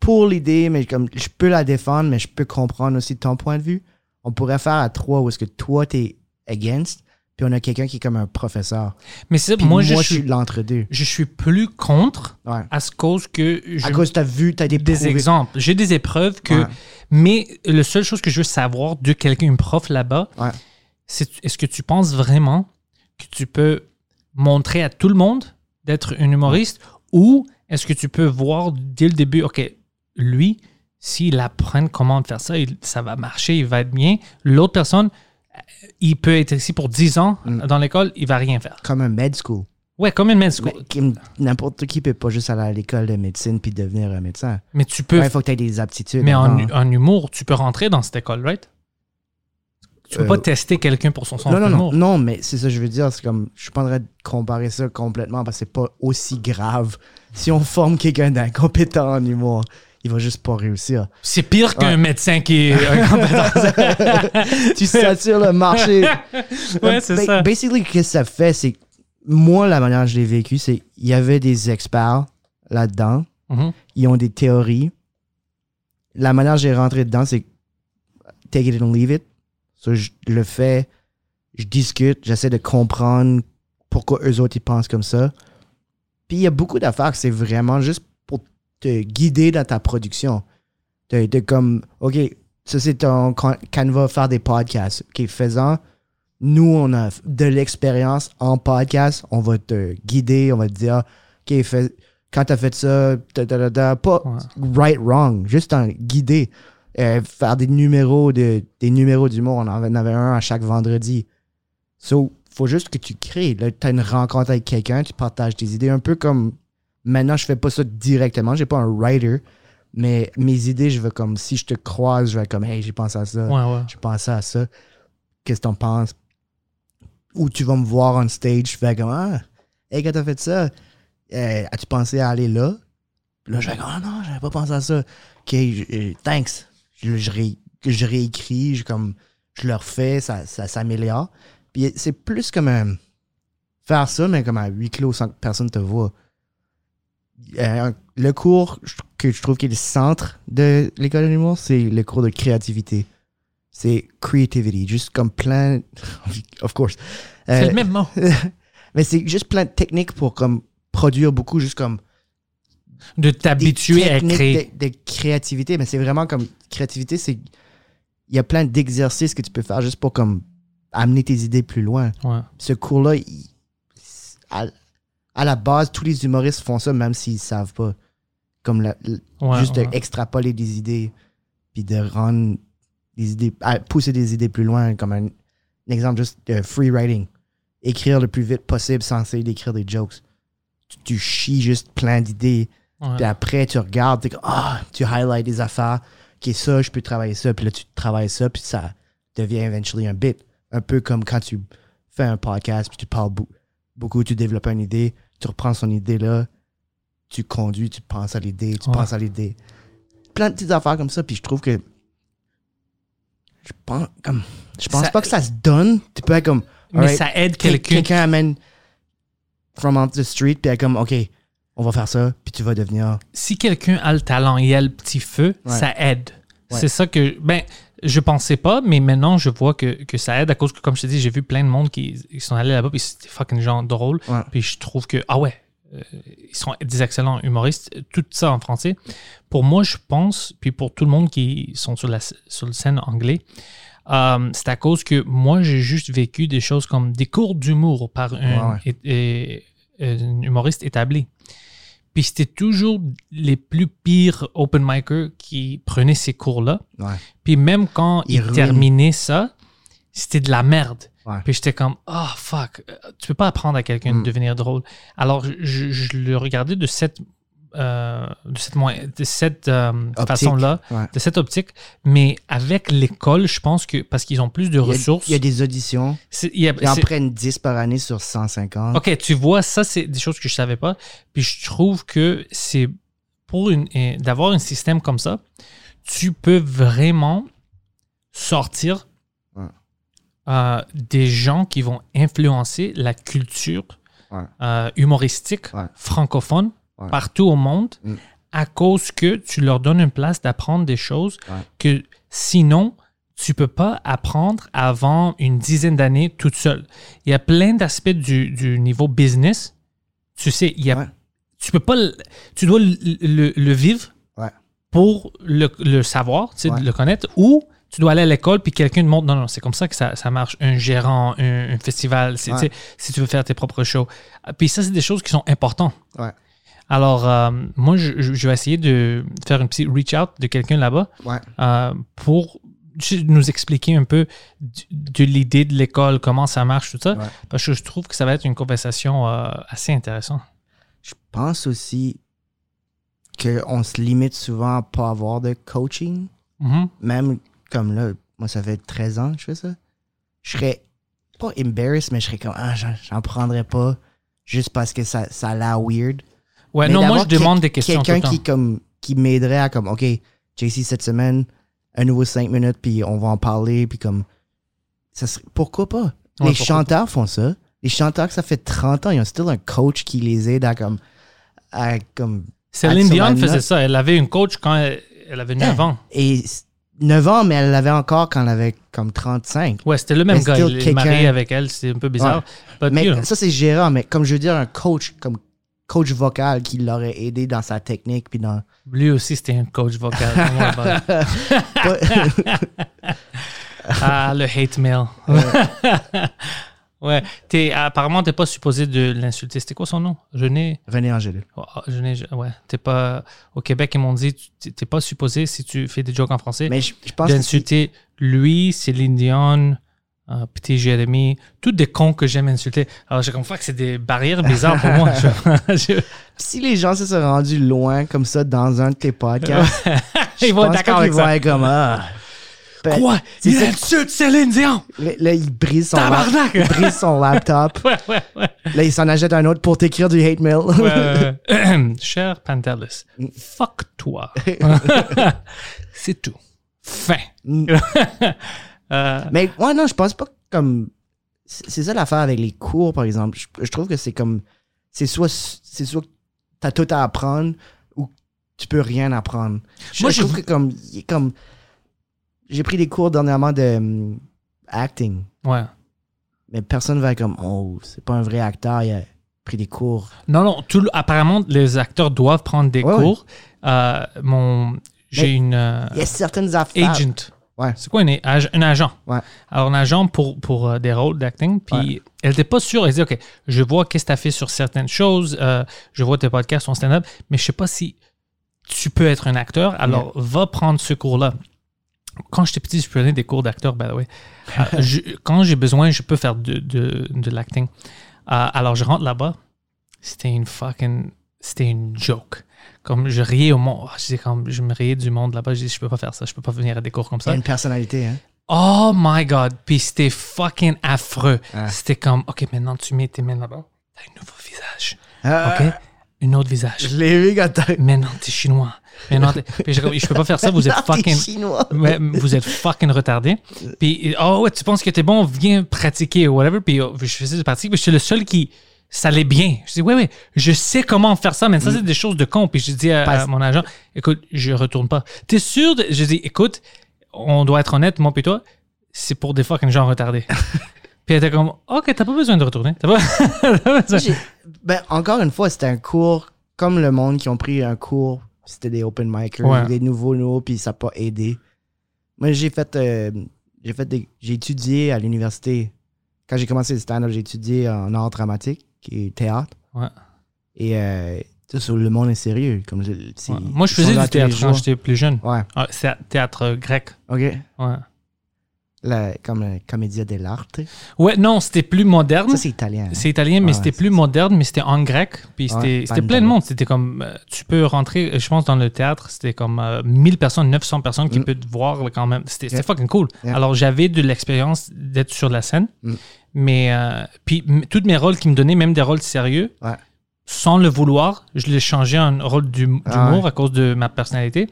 pour l'idée, mais comme je peux la défendre, mais je peux comprendre aussi ton point de vue. On pourrait faire à trois où est-ce que toi, t'es against, puis on a quelqu'un qui est comme un professeur. Mais c'est moi, moi, je, suis, suis l'entre-deux. je suis plus contre Ouais. à cause que je À cause que t'as vu, t'as des des prouvé- exemples. J'ai des épreuves que. Ouais. Mais la seule chose que je veux savoir de quelqu'un, un prof là-bas, Ouais. c'est est-ce que tu penses vraiment que tu peux montrer à tout le monde d'être un humoriste ou est-ce que tu peux voir dès le début, OK, lui, s'il apprend comment faire ça, il- ça va marcher, il va être bien. L'autre personne, il peut être ici pour 10 ans Mm. dans l'école, il va rien faire. Comme un med school. Ouais, comme une med school. N'importe qui peut pas juste aller à l'école de médecine puis devenir un médecin. Mais tu peux Il faut que tu aies des aptitudes. Mais en, avant. en humour, tu peux rentrer dans cette école, right? Tu peux Euh, pas tester quelqu'un pour son sens non, non, non, non, mais c'est ça que je veux dire. C'est comme, je suis pas en train de comparer ça complètement parce que c'est pas aussi grave. Si on forme quelqu'un d'incompétent en humour, il va juste pas réussir. C'est pire qu'un médecin qui est (laughs) tu satures le marché. Ouais, c'est Ba- ça. Basically, qu'est-ce que ça fait, c'est que moi, la manière dont je l'ai vécu, c'est il y avait des experts là-dedans. Mhm. Ils ont des théories. La manière dont j'ai rentré dedans, c'est take it and leave it. So, je le fais, je discute, j'essaie de comprendre pourquoi eux autres ils pensent comme ça. Puis il y a beaucoup d'affaires que c'est vraiment juste pour te guider dans ta production. De, de comme, OK, ça c'est ton can- canevas faire des podcasts. OK, faisant. Nous, on a de l'expérience en podcast. On va te guider, on va te dire, OK, fais, quand t'as fait ça, da, da, da, da, pas Ouais. right, wrong, juste en guider. Euh, faire des numéros de des numéros d'humour. On en avait un à chaque vendredi. So, faut juste que tu crées. Là, t'as une rencontre avec quelqu'un, tu partages tes idées. Un peu comme maintenant, je fais pas ça directement. J'ai pas un writer, mais mes idées, je veux comme si je te croise, je vais comme hey, j'ai pensé à ça. Ouais, ouais. J'ai pensé à ça. Qu'est-ce que t'en penses? Ou tu vas me voir on stage, je fais comme Ah, hey, quand t'as fait ça, euh, as-tu pensé à aller là? Puis là, je fais comme Ah non, j'avais pas pensé à ça. Ok, euh, thanks. Je, je, ré- je réécris, je, comme, je le refais, ça, ça s'améliore. Puis c'est plus comme un. Faire ça, mais comme à huis clos sans que personne te voit. Euh, le cours que je trouve qui est le centre de l'école de l'humour, c'est le cours de créativité. C'est creativity, juste comme plein. (laughs) of course. C'est Euh, le même mot. (laughs) mais c'est juste plein de techniques pour comme produire beaucoup, juste comme De t'habituer à créer. De, de créativité. Mais c'est vraiment comme créativité, c'est il y a plein d'exercices que tu peux faire juste pour comme amener tes idées plus loin. Ouais. Ce cours-là, à, à la base, tous les humoristes font ça, même s'ils savent pas. Comme la- l- Ouais, juste ouais. d'extrapoler des idées, puis de rendre des idées, à pousser des idées plus loin, comme un, un exemple juste de free writing. Écrire le plus vite possible sans essayer d'écrire des jokes. Tu, tu chies juste plein d'idées, Ouais. puis après tu regardes, comme, ah, tu highlights des affaires, qui est ça, je peux travailler ça, puis là tu travailles ça, puis ça devient eventually un bit. Un peu comme quand tu fais un podcast, puis tu parles beaucoup, tu développes une idée, tu reprends son idée là, tu conduis, tu penses à l'idée, tu Ouais. penses à l'idée. Plein de petites affaires comme ça, puis je trouve que. Je pense, comme, je pense Ça- pas que ça se donne. Tu peux être comme. Mais ça aide quel- quelqu'un. Quelqu'un amène from off the street, puis elle est comme, OK, on va faire ça, puis tu vas devenir. si quelqu'un a le talent et a le petit feu, Ouais. ça aide. Ouais. C'est ça que. Ben, je pensais pas, mais maintenant, je vois que, que ça aide à cause que, comme je te dis, j'ai vu plein de monde qui ils sont allés là-bas, puis c'était fucking genre drôle. Ouais. Puis je trouve que, ah ouais, euh, ils sont des excellents humoristes. Tout ça en français. Pour moi, je pense, puis pour tout le monde qui sont sur la, sur la scène anglais, euh, c'est à cause que moi, j'ai juste vécu des choses comme des cours d'humour par un, Ouais, et- et- un humoriste établi. Puis c'était toujours les plus pires open micers qui prenaient ces cours-là. Ouais. Puis même quand Ils terminaient ça, c'était de la merde. Ouais. Puis j'étais comme, oh fuck, euh, tu peux pas apprendre à quelqu'un Mm. de devenir drôle. Alors je, je le regardais de cette, euh, de cette, moyen- de cette euh, façon-là, Ouais. de cette optique. Mais avec l'école, je pense que parce qu'ils ont plus de Il y a- ressources. Il y a des auditions. il a- Ils en prennent 10 par année sur 150. Ok, tu vois, ça, c'est des choses que je savais pas. Puis je trouve que c'est pour une, d'avoir un système comme ça, tu peux vraiment sortir Ouais. euh, des gens qui vont influencer la culture Ouais. humoristique francophone Ouais. partout au monde Mm. à cause que tu leur donnes une place d'apprendre des choses Ouais. que sinon tu peux pas apprendre avant une dizaine d'années toute seule. Il y a plein d'aspects du, du niveau business. Tu sais, il y a, Ouais. tu peux pas, tu dois le, le- le vivre Ouais. pour le, le savoir, tu sais, Ouais. le connaître, ou tu dois aller à l'école puis quelqu'un te montre, non, non, c'est comme ça que ça, ça marche, un gérant, un, un festival, tu sais, si tu veux faire tes propres shows. Ah, Puis ça, c'est des choses qui sont importantes. Alors, euh, moi, je, vais essayer de faire une petite reach out de quelqu'un là-bas Ouais. euh, pour nous expliquer un peu de l'idée de l'école, comment ça marche, tout ça. Ouais. Parce que je trouve que ça va être une conversation euh, assez intéressante. Je pense aussi qu'on se limite souvent à pas avoir de coaching. Mhm. Même comme là, moi, ça fait 13 ans que je fais ça. Je serais pas embarrassed, mais je serais comme, ah, j'en, j'en prendrais pas juste parce que ça, ça a l'air weird. Ouais, Mais non, moi, je demande des questions Quelqu'un qui, comme, qui m'aiderait à, comme, OK, JC, cette semaine, un nouveau 5 minutes, puis on va en parler, puis comme, ça serait, pourquoi pas? Ouais, les pourquoi chanteurs font ça. Les chanteurs, ça fait 30 ans, ils ont still un coach qui les aide à, comme, à, comme, Céline Dion faisait ça. Elle avait une coach quand elle, elle avait 9 ans. Et s- 9 ans, mais elle l'avait encore quand elle avait comme 35. Ouais, c'était le même Mais gars. Il est marié avec elle. C'est un peu bizarre. But, Mais you know. ça, c'est gérant. Mais comme je veux dire, un coach, comme coach vocal qui l'aurait aidé dans sa technique. Puis dans. Lui aussi, c'était un coach vocal. (laughs) Ah, le hate mail. ouais. T'es, apparemment, t'es pas supposé de l'insulter. C'était quoi son nom? René? René Angélil. Oh, oh, René, ouais. T'es pas. Au Québec, ils m'ont dit, t'es pas supposé, si tu fais des jokes en français, Mais je, je pense que c'est- d'insulter lui, Céline Dion, euh, Petit Jérémy, tous des cons que j'aime insulter. Alors, j'ai compris que c'est des barrières bizarres pour moi. (laughs) Je- je- si les gens se sont rendus loin comme ça dans un de tes podcasts, (laughs) je Ils vont être d'accord avec vont ça. être comme ah, Ben, Quoi? Il insulte Céline Dion! Là, là, il brise son, lap- Tabarnak! il brise son laptop. (laughs) Ouais, ouais, ouais. Là, il s'en achète un autre pour t'écrire du hate mail. (clears throat) Cher Pantelis, fuck toi. C'est tout. Fin. Euh, Mais ouais, non, je pense pas comme. C'est ça l'affaire avec les cours, par exemple. Je, je trouve que c'est comme. C'est soit, c'est soit t'as tout à apprendre ou tu peux rien apprendre. Je, Moi, je je- trouve que comme. comme J'ai pris des cours dernièrement de hum, acting. ouais. Mais personne va être comme. Oh, c'est pas un vrai acteur, il a pris des cours. Non, non, tout apparemment, les acteurs doivent prendre des Ouais, cours. Euh, mon, j'ai une euh, Il y a certaines affaires. agent. Ouais. C'est quoi une, ag- un agent? Ouais. Alors, un agent pour, pour euh, des rôles d'acting. Puis, elle n'était pas sûre. Elle disait, OK, je vois qu'est-ce que tu as fait sur certaines choses. euh, je vois tes podcasts, ton stand-up, mais je sais pas si tu peux être un acteur. Alors, va prendre ce cours-là. Quand j'étais petit, je prenais des cours d'acteur, by the way. Euh, (laughs) je- quand j'ai besoin, je peux faire de, de, de l'acting. Alors, je rentre là-bas. C'était une fucking. C'était une joke. Comme je riais au monde. Je, disais comme, je me riais du monde là-bas. Je dis, je peux pas faire ça. Je peux pas venir à des cours comme Il y a ça. une personnalité, hein. Oh my god. Puis c'était fucking affreux. Ah. C'était comme, OK, maintenant tu mets tes mains là-bas. T'as un nouveau visage. Ah, OK? Un autre visage. Je l'ai vu quand t'as. Maintenant, t'es chinois. Maintenant, t'es- Puis comme, je peux pas faire ça. Vous êtes fucking. chinois. Vous êtes fucking retardé. Puis, oh ouais, tu penses que t'es bon, viens pratiquer ou whatever. Puis, oh, je faisais du pratique, mais je suis le seul qui. Ça allait bien. Je dis, ouais, ouais, je sais comment faire ça, mais ça, c'est des choses de con. Puis, je dis à, mon agent, écoute, je retourne pas. T'es sûr? De... Je dis, écoute, on doit être honnête, moi et toi, c'est pour des fucking gens retardés. (laughs) Puis, elle était comme, ok, t'as pas besoin de retourner. T'as pas, (laughs) besoin. Ben, encore une fois, c'était un cours comme le monde qui ont pris un cours. C'était des open micers, Ouais. des nouveaux nouveaux, puis ça n'a pas aidé. Moi, j'ai fait, euh, j'ai fait des, j'ai étudié à l'université. Quand j'ai commencé le stand-up, j'ai étudié en art dramatique, qui est théâtre. Ouais. Et euh, sur le monde est sérieux. Comme je- Ouais. Moi, je faisais du théâtre quand j'étais plus jeune. Ouais, Ah, c'est théâtre grec. ok. Ouais. La, comme la comédia dell'arte. Ouais, non, c'était plus moderne. Ça, c'est italien. hein. C'est italien, mais Ouais, c'était plus moderne, mais c'était en grec. Puis c'était Ouais, plein de monde. C'était comme, euh, tu peux rentrer, je pense, dans le théâtre, c'était comme euh, 1000 personnes, 900 personnes qui Mm. peuvent te voir quand même. C'était c'était Yeah. fucking cool. Yeah. Alors, j'avais de l'expérience d'être sur la scène. Mm. Mais, euh, puis, tous mes rôles qui me donnaient, même des rôles sérieux, Ouais. sans le vouloir, je les changeais en rôle d'hum- d'humour Ah ouais. à cause de ma personnalité.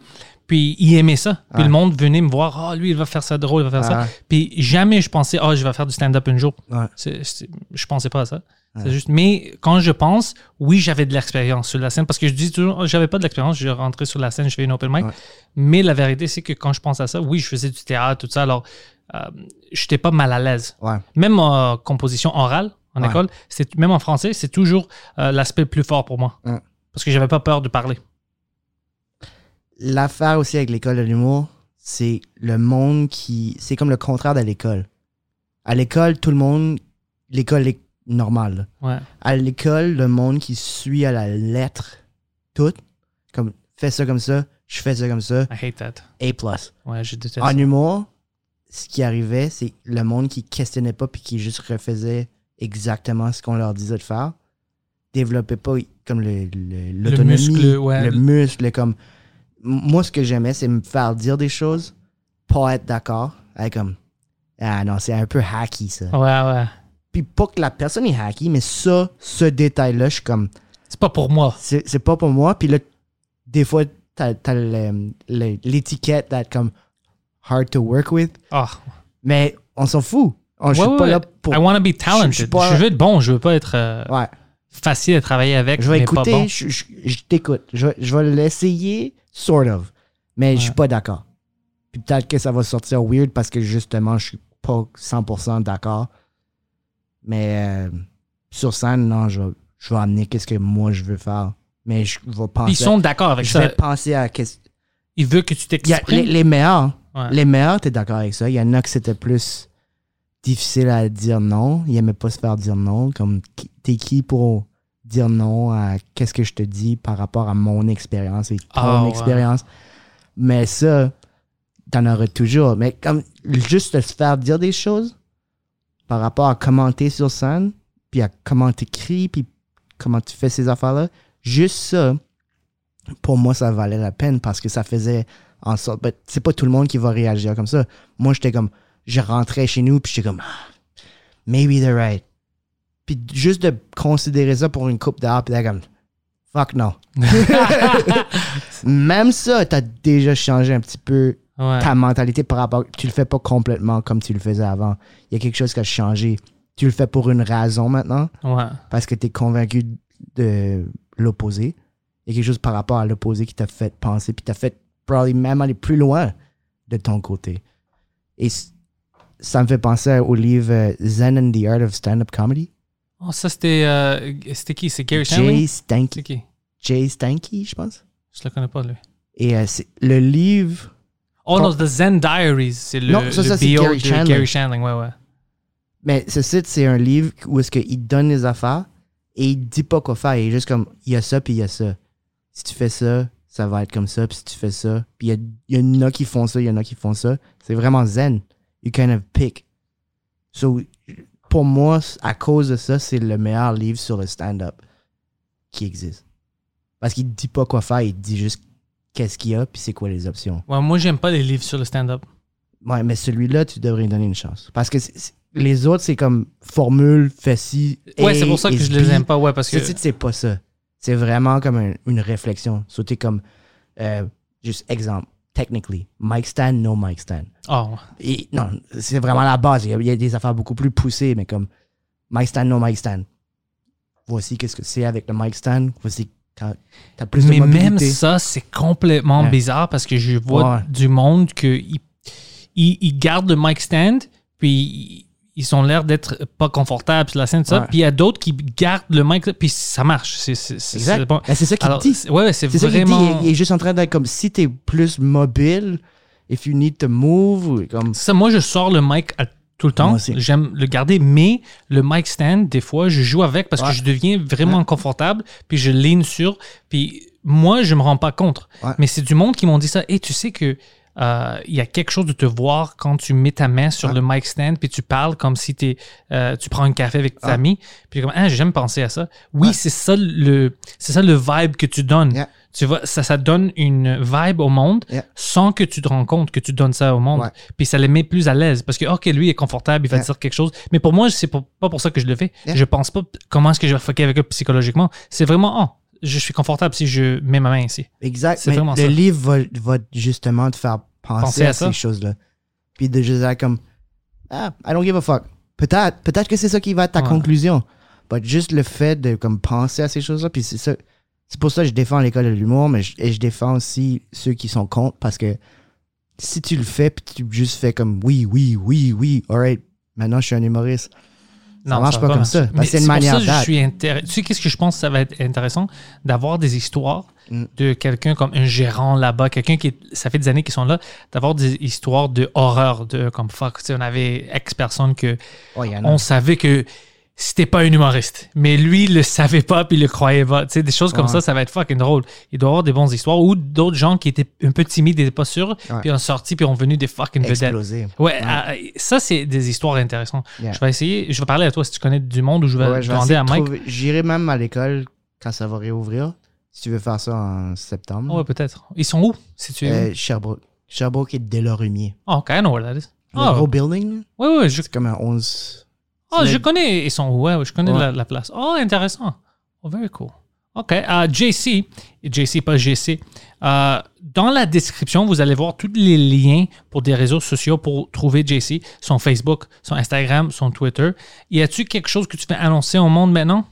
Puis, ils aimaient ça. Puis, Ouais. le monde venait me voir, oh, lui, il va faire ça drôle, il va faire ça. Ah, Puis jamais je pensais, oh, je vais faire du stand-up un jour. C'est- c'est- je pensais pas à ça. C'est juste. Mais quand je pense, oui, j'avais de l'expérience sur la scène parce que je dis toujours, oh, j'avais pas de l'expérience, je rentrais sur la scène, je fais une open mic. Mais la vérité, c'est que quand je pense à ça, oui, je faisais du théâtre, tout ça. Alors, euh, j'étais pas mal à l'aise. Ouais. Même en composition orale, en Ouais. école, c'est même en français, c'est toujours euh, l'aspect le plus fort pour moi. Ouais. Parce que j'avais pas peur de parler. L'affaire aussi avec l'école de l'humour, c'est le monde qui. C'est comme le contraire de l'école. À l'école, tout le monde. L'école est normale. À l'école, le monde qui suit à la lettre tout, comme fais ça comme ça, je fais ça comme ça, I hate that. A. Ouais, je déteste En ça. humour, ce qui arrivait, c'est le monde qui questionnait pas puis qui juste refaisait exactement ce qu'on leur disait de faire, développait pas comme le- le- l'autonomie, muscle, ouais. le muscle, comme moi ce que j'aimais c'est me faire dire des choses, pas être d'accord, avec comme ah non c'est un peu hacky ça. Ouais, ouais. Puis pas que la personne est hacky, mais ça, ce détail là, je suis comme C'est pas pour moi. c'est c'est pas pour moi. Puis là, des fois, t'as t'as le- le- l'étiquette d'être comme hard to work with. Ah. Mais on s'en fout. On, je Ouais, suis pas ouais. là pour. I want to be je talented. suis Je, pas- veux être bon, je veux pas être euh, facile à travailler avec, Je vais mais pas écouter, bon. je, je- je t'écoute. Je, vais- je l'essayer, sort of. Mais je suis pas d'accord. Puis peut-être que ça va sortir weird parce que justement, je suis pas 100% d'accord. Mais euh, sur scène, non, je, vais- je vais amener qu'est-ce que moi je veux faire. Mais je vais penser. Ils sont d'accord avec je ça. vais penser à qu'est-ce Ils veulent que tu a les, t'exprimes. les meilleurs, Ouais. les meilleurs, t'es d'accord avec ça. Il y en a que c'était plus difficile à dire non. Ils aimaient pas se faire dire non. Comme, t'es qui pour dire non à qu'est-ce que je te dis par rapport à mon expérience et ton Ah, ouais. expérience? Mais ça, t'en auras toujours. Mais comme, juste se faire dire des choses par rapport à commenter sur scène, puis à comment t'écris, puis comment tu fais ces affaires-là, juste ça, pour moi, ça valait la peine parce que ça faisait en sorte. ben, c'est pas tout le monde qui va réagir comme ça. Moi, j'étais comme, je rentrais chez nous, puis j'étais comme, ah, maybe they're right. Puis juste de considérer ça pour une coupe d'art, puis d'être comme, fuck no. (laughs) Même ça, t'as déjà changé un petit peu Ouais. ta mentalité par rapport. Tu le fais pas complètement comme tu le faisais avant. Il y a quelque chose qui a changé. Tu le fais pour une raison maintenant, Ouais. parce que tu es convaincu de l'opposé. Il y a quelque chose par rapport à l'opposé qui t'a fait penser, puis t'a fait probablement même aller plus loin de ton côté. Et ça me fait penser au livre euh, Zen and the Art of Stand-Up Comedy. Oh, ça, c'était. euh, c'était qui? C'est Gary Stanley? Jay Stanky, qui? Jay Stanky, je pense. Je le connais pas, lui. Et euh, le livre, Oh non, The Zen Diaries. C'est le, Non, ça, ça, c'est bio Gary de. Gary Shandling. Ouais, ouais. Mais ce site, c'est un livre où est-ce qu'il donne les affaires et il dit pas quoi faire. Il est juste comme, il y a ça, puis il y a ça. Si tu fais ça, ça va être comme ça, puis si tu fais ça. Puis il y, y en a qui font ça, il y en a qui font ça. C'est vraiment zen. You kind of pick. So, pour moi, à cause de ça, c'est le meilleur livre sur le stand-up qui existe. Parce qu'il dit pas quoi faire, il dit juste qu'est-ce qu'il y a, puis c'est quoi les options. Ouais, moi, j'aime pas les livres sur le stand-up. Ouais, mais celui-là, tu devrais lui donner une chance. Parce que les autres, c'est comme formule, fais ci. Ouais, c'est pour ça que je les aime pas. Ouais, parce que. C'est pas ça. C'est vraiment comme un- une réflexion. Sauter comme, euh, juste exemple, technically, mic stand, no mic stand. Oh, Et non, c'est vraiment la base. Il y, a, il y a des affaires beaucoup plus poussées, mais comme mic stand, no mic stand. Voici qu'est-ce que c'est avec le mic stand. Voici quand t'as plus Mais de mobilité. même ça, c'est complètement Ouais. bizarre parce que je vois Ouais. du monde que ils- ils gardent le mic stand, puis ils ont l'air d'être pas confortables sur la scène, tout ça. Ouais. Puis il y a d'autres qui gardent le mic, puis ça marche. C'est bon. Ben, ça qu'il dit. ouais, c'est ça dit. vraiment. Il, il est juste en train d'être comme si t'es plus mobile, if you need to move, comme. Ça, moi, je sors le mic à- tout le temps. J'aime le garder, mais le mic stand, des fois, je joue avec parce Ouais. que je deviens vraiment confortable, puis je lean sur, puis moi, je me rends pas compte. Ouais. Mais c'est du monde qui m'ont dit ça. Et tu sais que euh, il y a quelque chose de te voir quand tu mets ta main sur le mic stand, puis tu parles comme si t'es, euh, tu prends un café avec tes Ouais. amis, puis comme, ah, j'ai jamais pensé à ça. Oui, c'est ça le, c'est ça le vibe que tu donnes. Yeah. Tu vois, ça, ça donne une vibe au monde Yeah. sans que tu te rends compte que tu donnes ça au monde. Ouais. Puis ça les met plus à l'aise parce que, OK, lui est confortable, il va Yeah. dire quelque chose. Mais pour moi, c'est pas pas pour ça que je le fais. Je pense pas comment est-ce que je vais fucker avec eux psychologiquement. C'est vraiment, oh, je suis confortable si je mets ma main ici. Exact. Mais le ça. livre va, va justement te faire penser, Penser à ces choses-là. Puis de juste être comme, ah, I don't give a fuck. Peut-être, peut-être que c'est ça qui va être ta Ouais. conclusion. Mais juste le fait de comme penser à ces choses-là, puis c'est ça. C'est pour ça que je défends l'école de l'humour, mais je, et je défends aussi ceux qui sont contre parce que si tu le fais, puis tu juste fais comme oui, oui, oui, oui, alright, maintenant je suis un humoriste. Ça marche va pas comme ça, parce que c'est une pour manière ça que je suis intér- Tu sais, qu'est-ce que je pense que ça va être intéressant? D'avoir des histoires Mm. de quelqu'un comme un gérant là-bas, quelqu'un qui, ça fait des années qu'ils sont là, d'avoir des histoires de horreur, de comme fuck, tu sais, on avait X personnes que Oh, on savait que c'était pas un humoriste. Mais lui, il le savait pas puis il le croyait pas. Tu sais, des choses comme Ouais. ça, ça va être fucking drôle. Il doit y avoir des bonnes histoires ou d'autres gens qui étaient un peu timides, n'étaient pas sûrs, Ouais. puis ont sorti puis ont venu des fucking vedettes. Explosé. Ouais, ah, ça, c'est des histoires intéressantes. Yeah. Je vais essayer, je vais parler à toi si tu connais du monde ou je vais Ouais, je vais demander à Mike. trouver- J'irai même à l'école quand ça va réouvrir. Si tu veux faire ça en septembre. Ouais, peut-être. Ils sont où, si tu Euh, Sherbrooke. Sherbrooke est Delormier. Oh, ok, I know where that is. Le Ah, gros building, ouais, ouais, je, c'est comme un 11. Oh, je connais, ils sont ouais, je connais Ouais. la, la place. Oh, intéressant. Oh, very cool. OK. euh, JC, JC, pas GC. euh, dans la description, vous allez voir tous les liens pour des réseaux sociaux pour trouver JC, son Facebook, son Instagram, son Twitter. Y a-tu quelque chose que tu fais annoncer au monde maintenant?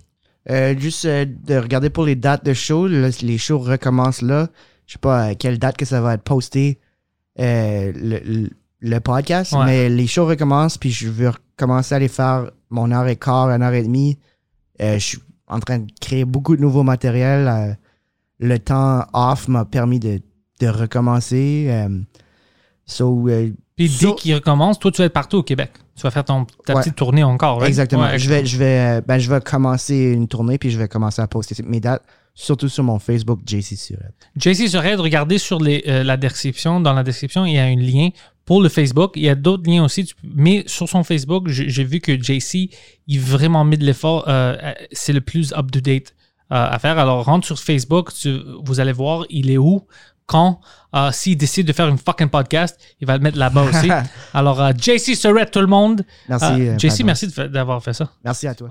Euh, juste euh, de regarder pour les dates de shows. Les shows recommencent là. Je sais pas à quelle date que ça va être posté euh, le, le- le podcast, Ouais. mais les shows recommencent, puis je veux recommencer à aller faire mon heure et quart, une heure et demie. Euh, je suis en train de créer beaucoup de nouveaux matériels. euh, le temps off m'a permis de, de recommencer. euh, so, Puis So- dès qu'il recommence, toi, tu vas être partout au Québec. Tu vas faire ton, ta Ouais. petite tournée encore, right? Exactement. Ouais, je, vais, je, vais, ben, je vais commencer une tournée, puis je vais commencer à poster mes dates, surtout sur mon Facebook, JC Surette. JC Surette, regardez sur les, euh, la description. Dans la description, il y a un lien pour le Facebook. Il y a d'autres liens aussi. Mais sur son Facebook, j'ai vu que JC, il a vraiment mis de l'effort. euh, c'est le plus up-to-date euh, à faire. Alors, rentre sur Facebook. tu- vous allez voir, il est où quand, euh, s'il décide de faire une fucking podcast, il va le mettre là-bas aussi. (laughs) Alors, JC Surette, tout le monde. Merci, JC, pardon. merci d'avoir fait ça. Merci à toi.